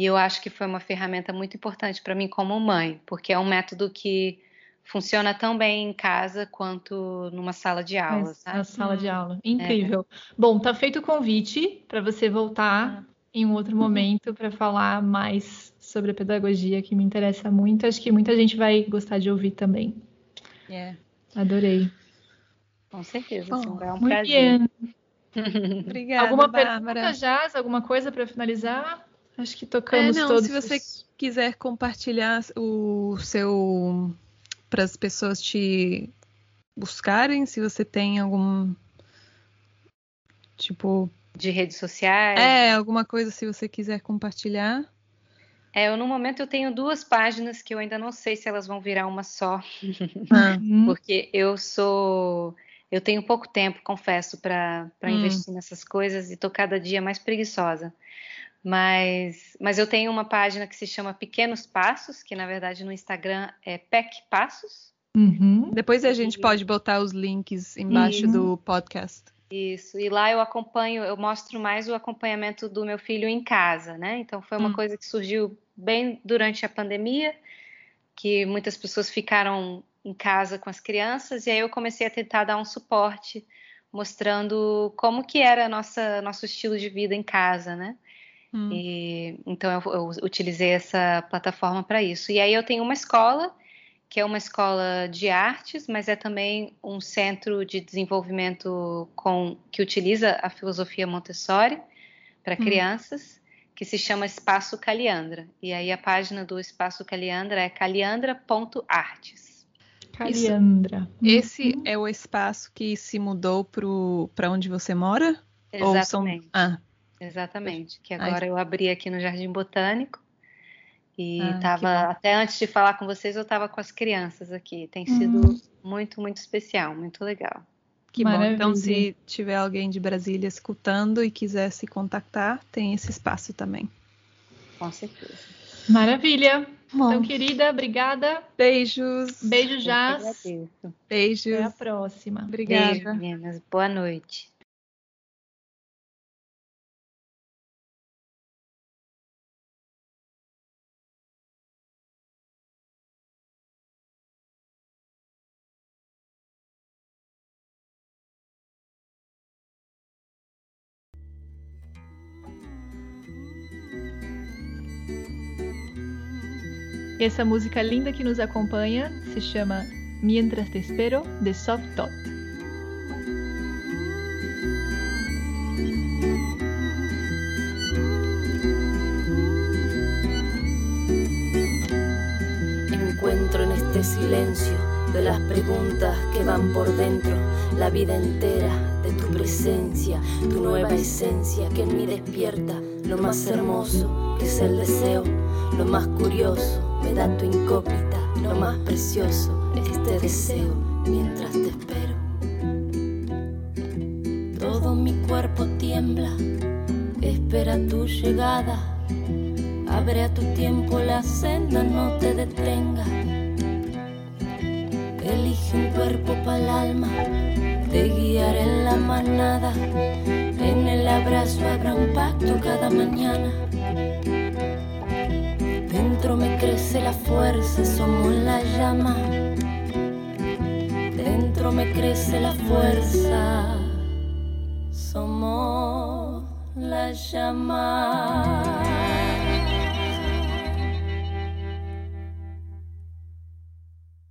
Speaker 4: E eu acho que foi uma ferramenta muito importante para mim como mãe, porque é um método que funciona tão bem em casa quanto numa sala de aula,
Speaker 2: Mas
Speaker 4: sabe?
Speaker 2: Na sala de
Speaker 3: Hum.
Speaker 2: aula. Incrível. Bom, tá feito o convite para você voltar em um outro momento para falar mais sobre a pedagogia que me interessa muito. Acho que muita gente vai gostar de ouvir também.
Speaker 3: É.
Speaker 2: Adorei.
Speaker 4: Com certeza,
Speaker 3: Bom,
Speaker 4: é um
Speaker 2: Muito
Speaker 4: prazer.
Speaker 2: bem.
Speaker 3: Obrigada,
Speaker 2: Alguma
Speaker 3: Bárbara.
Speaker 2: pergunta, Jazz? Alguma coisa para finalizar? Acho que
Speaker 3: É,
Speaker 2: tocamos
Speaker 3: não,
Speaker 2: todos.
Speaker 3: se você
Speaker 2: os-
Speaker 3: quiser compartilhar o seu para as pessoas te buscarem, se você tem algum tipo,
Speaker 4: De redes sociais.
Speaker 3: é, alguma coisa se você quiser compartilhar.
Speaker 4: É, eu no momento eu tenho duas páginas que eu ainda não sei se elas vão virar uma só,
Speaker 3: Ah,
Speaker 2: Hum,
Speaker 4: porque eu sou, eu tenho pouco tempo, confesso, para para
Speaker 3: Hum.
Speaker 4: investir nessas coisas e tô cada dia mais preguiçosa. Mas, mas eu tenho uma página que se chama Pequenos Passos, que na verdade no Instagram é PEC Passos.
Speaker 2: uhum.
Speaker 3: Depois a gente pode botar os links embaixo
Speaker 2: Uhum.
Speaker 3: do podcast.
Speaker 4: Isso, e lá eu acompanho, eu mostro mais o acompanhamento do meu filho em casa, né? Então foi uma
Speaker 3: Hum.
Speaker 4: coisa que surgiu bem durante a pandemia, que muitas pessoas ficaram em casa com as crianças, e aí eu comecei a tentar dar um suporte, mostrando como que era nossa nosso estilo de vida em casa, né?
Speaker 3: Hum.
Speaker 4: E, então eu, eu utilizei essa plataforma para isso. E aí eu tenho uma escola, que é uma escola de artes, mas é também um centro de desenvolvimento com, que utiliza a filosofia Montessori para
Speaker 3: Hum.
Speaker 4: crianças, que se chama Espaço Caliandra. E aí a página do Espaço Caliandra é caliandra.artes.
Speaker 2: Caliandra.
Speaker 3: Esse
Speaker 2: Uhum.
Speaker 3: é o espaço que se mudou para onde você mora? Ou são-
Speaker 4: Exatamente.
Speaker 3: Ah,
Speaker 4: Exatamente, que
Speaker 3: Ai.
Speaker 4: agora eu abri aqui no Jardim Botânico e
Speaker 3: Ah,
Speaker 4: até antes de falar com vocês eu estava com as crianças aqui. Tem sido
Speaker 2: Hum.
Speaker 4: muito, muito especial, muito legal.
Speaker 3: que bom. Então,
Speaker 2: Maravilha.
Speaker 3: se tiver alguém de Brasília escutando e quiser se contactar, tem esse espaço também.
Speaker 4: Com certeza.
Speaker 2: Maravilha.
Speaker 3: Bom,
Speaker 2: Então, querida, obrigada.
Speaker 3: beijos.
Speaker 2: Beijo, Jazz.
Speaker 3: Beijos.
Speaker 2: Até a próxima.
Speaker 3: Obrigada.
Speaker 4: Beijo, meninas. Boa noite.
Speaker 2: Essa música linda que nos acompanha se chama Mientras Te Espero, de Soft Tot.
Speaker 1: Encuentro en este silencio de las preguntas que van por dentro, la vida entera de tu presencia, tu nueva esencia que en mí despierta lo más hermoso que es el deseo, lo más curioso me da tu incógnita, lo más precioso este deseo mientras te espero. Todo mi cuerpo tiembla, espera tu llegada. Abre a tu tiempo la senda, no te detenga. Elige un cuerpo para el alma, te guiaré en la manada. En el abrazo habrá un pacto cada mañana. Dentro me crece la fuerza, somos la llama. Dentro me crece la fuerza, somos la llama.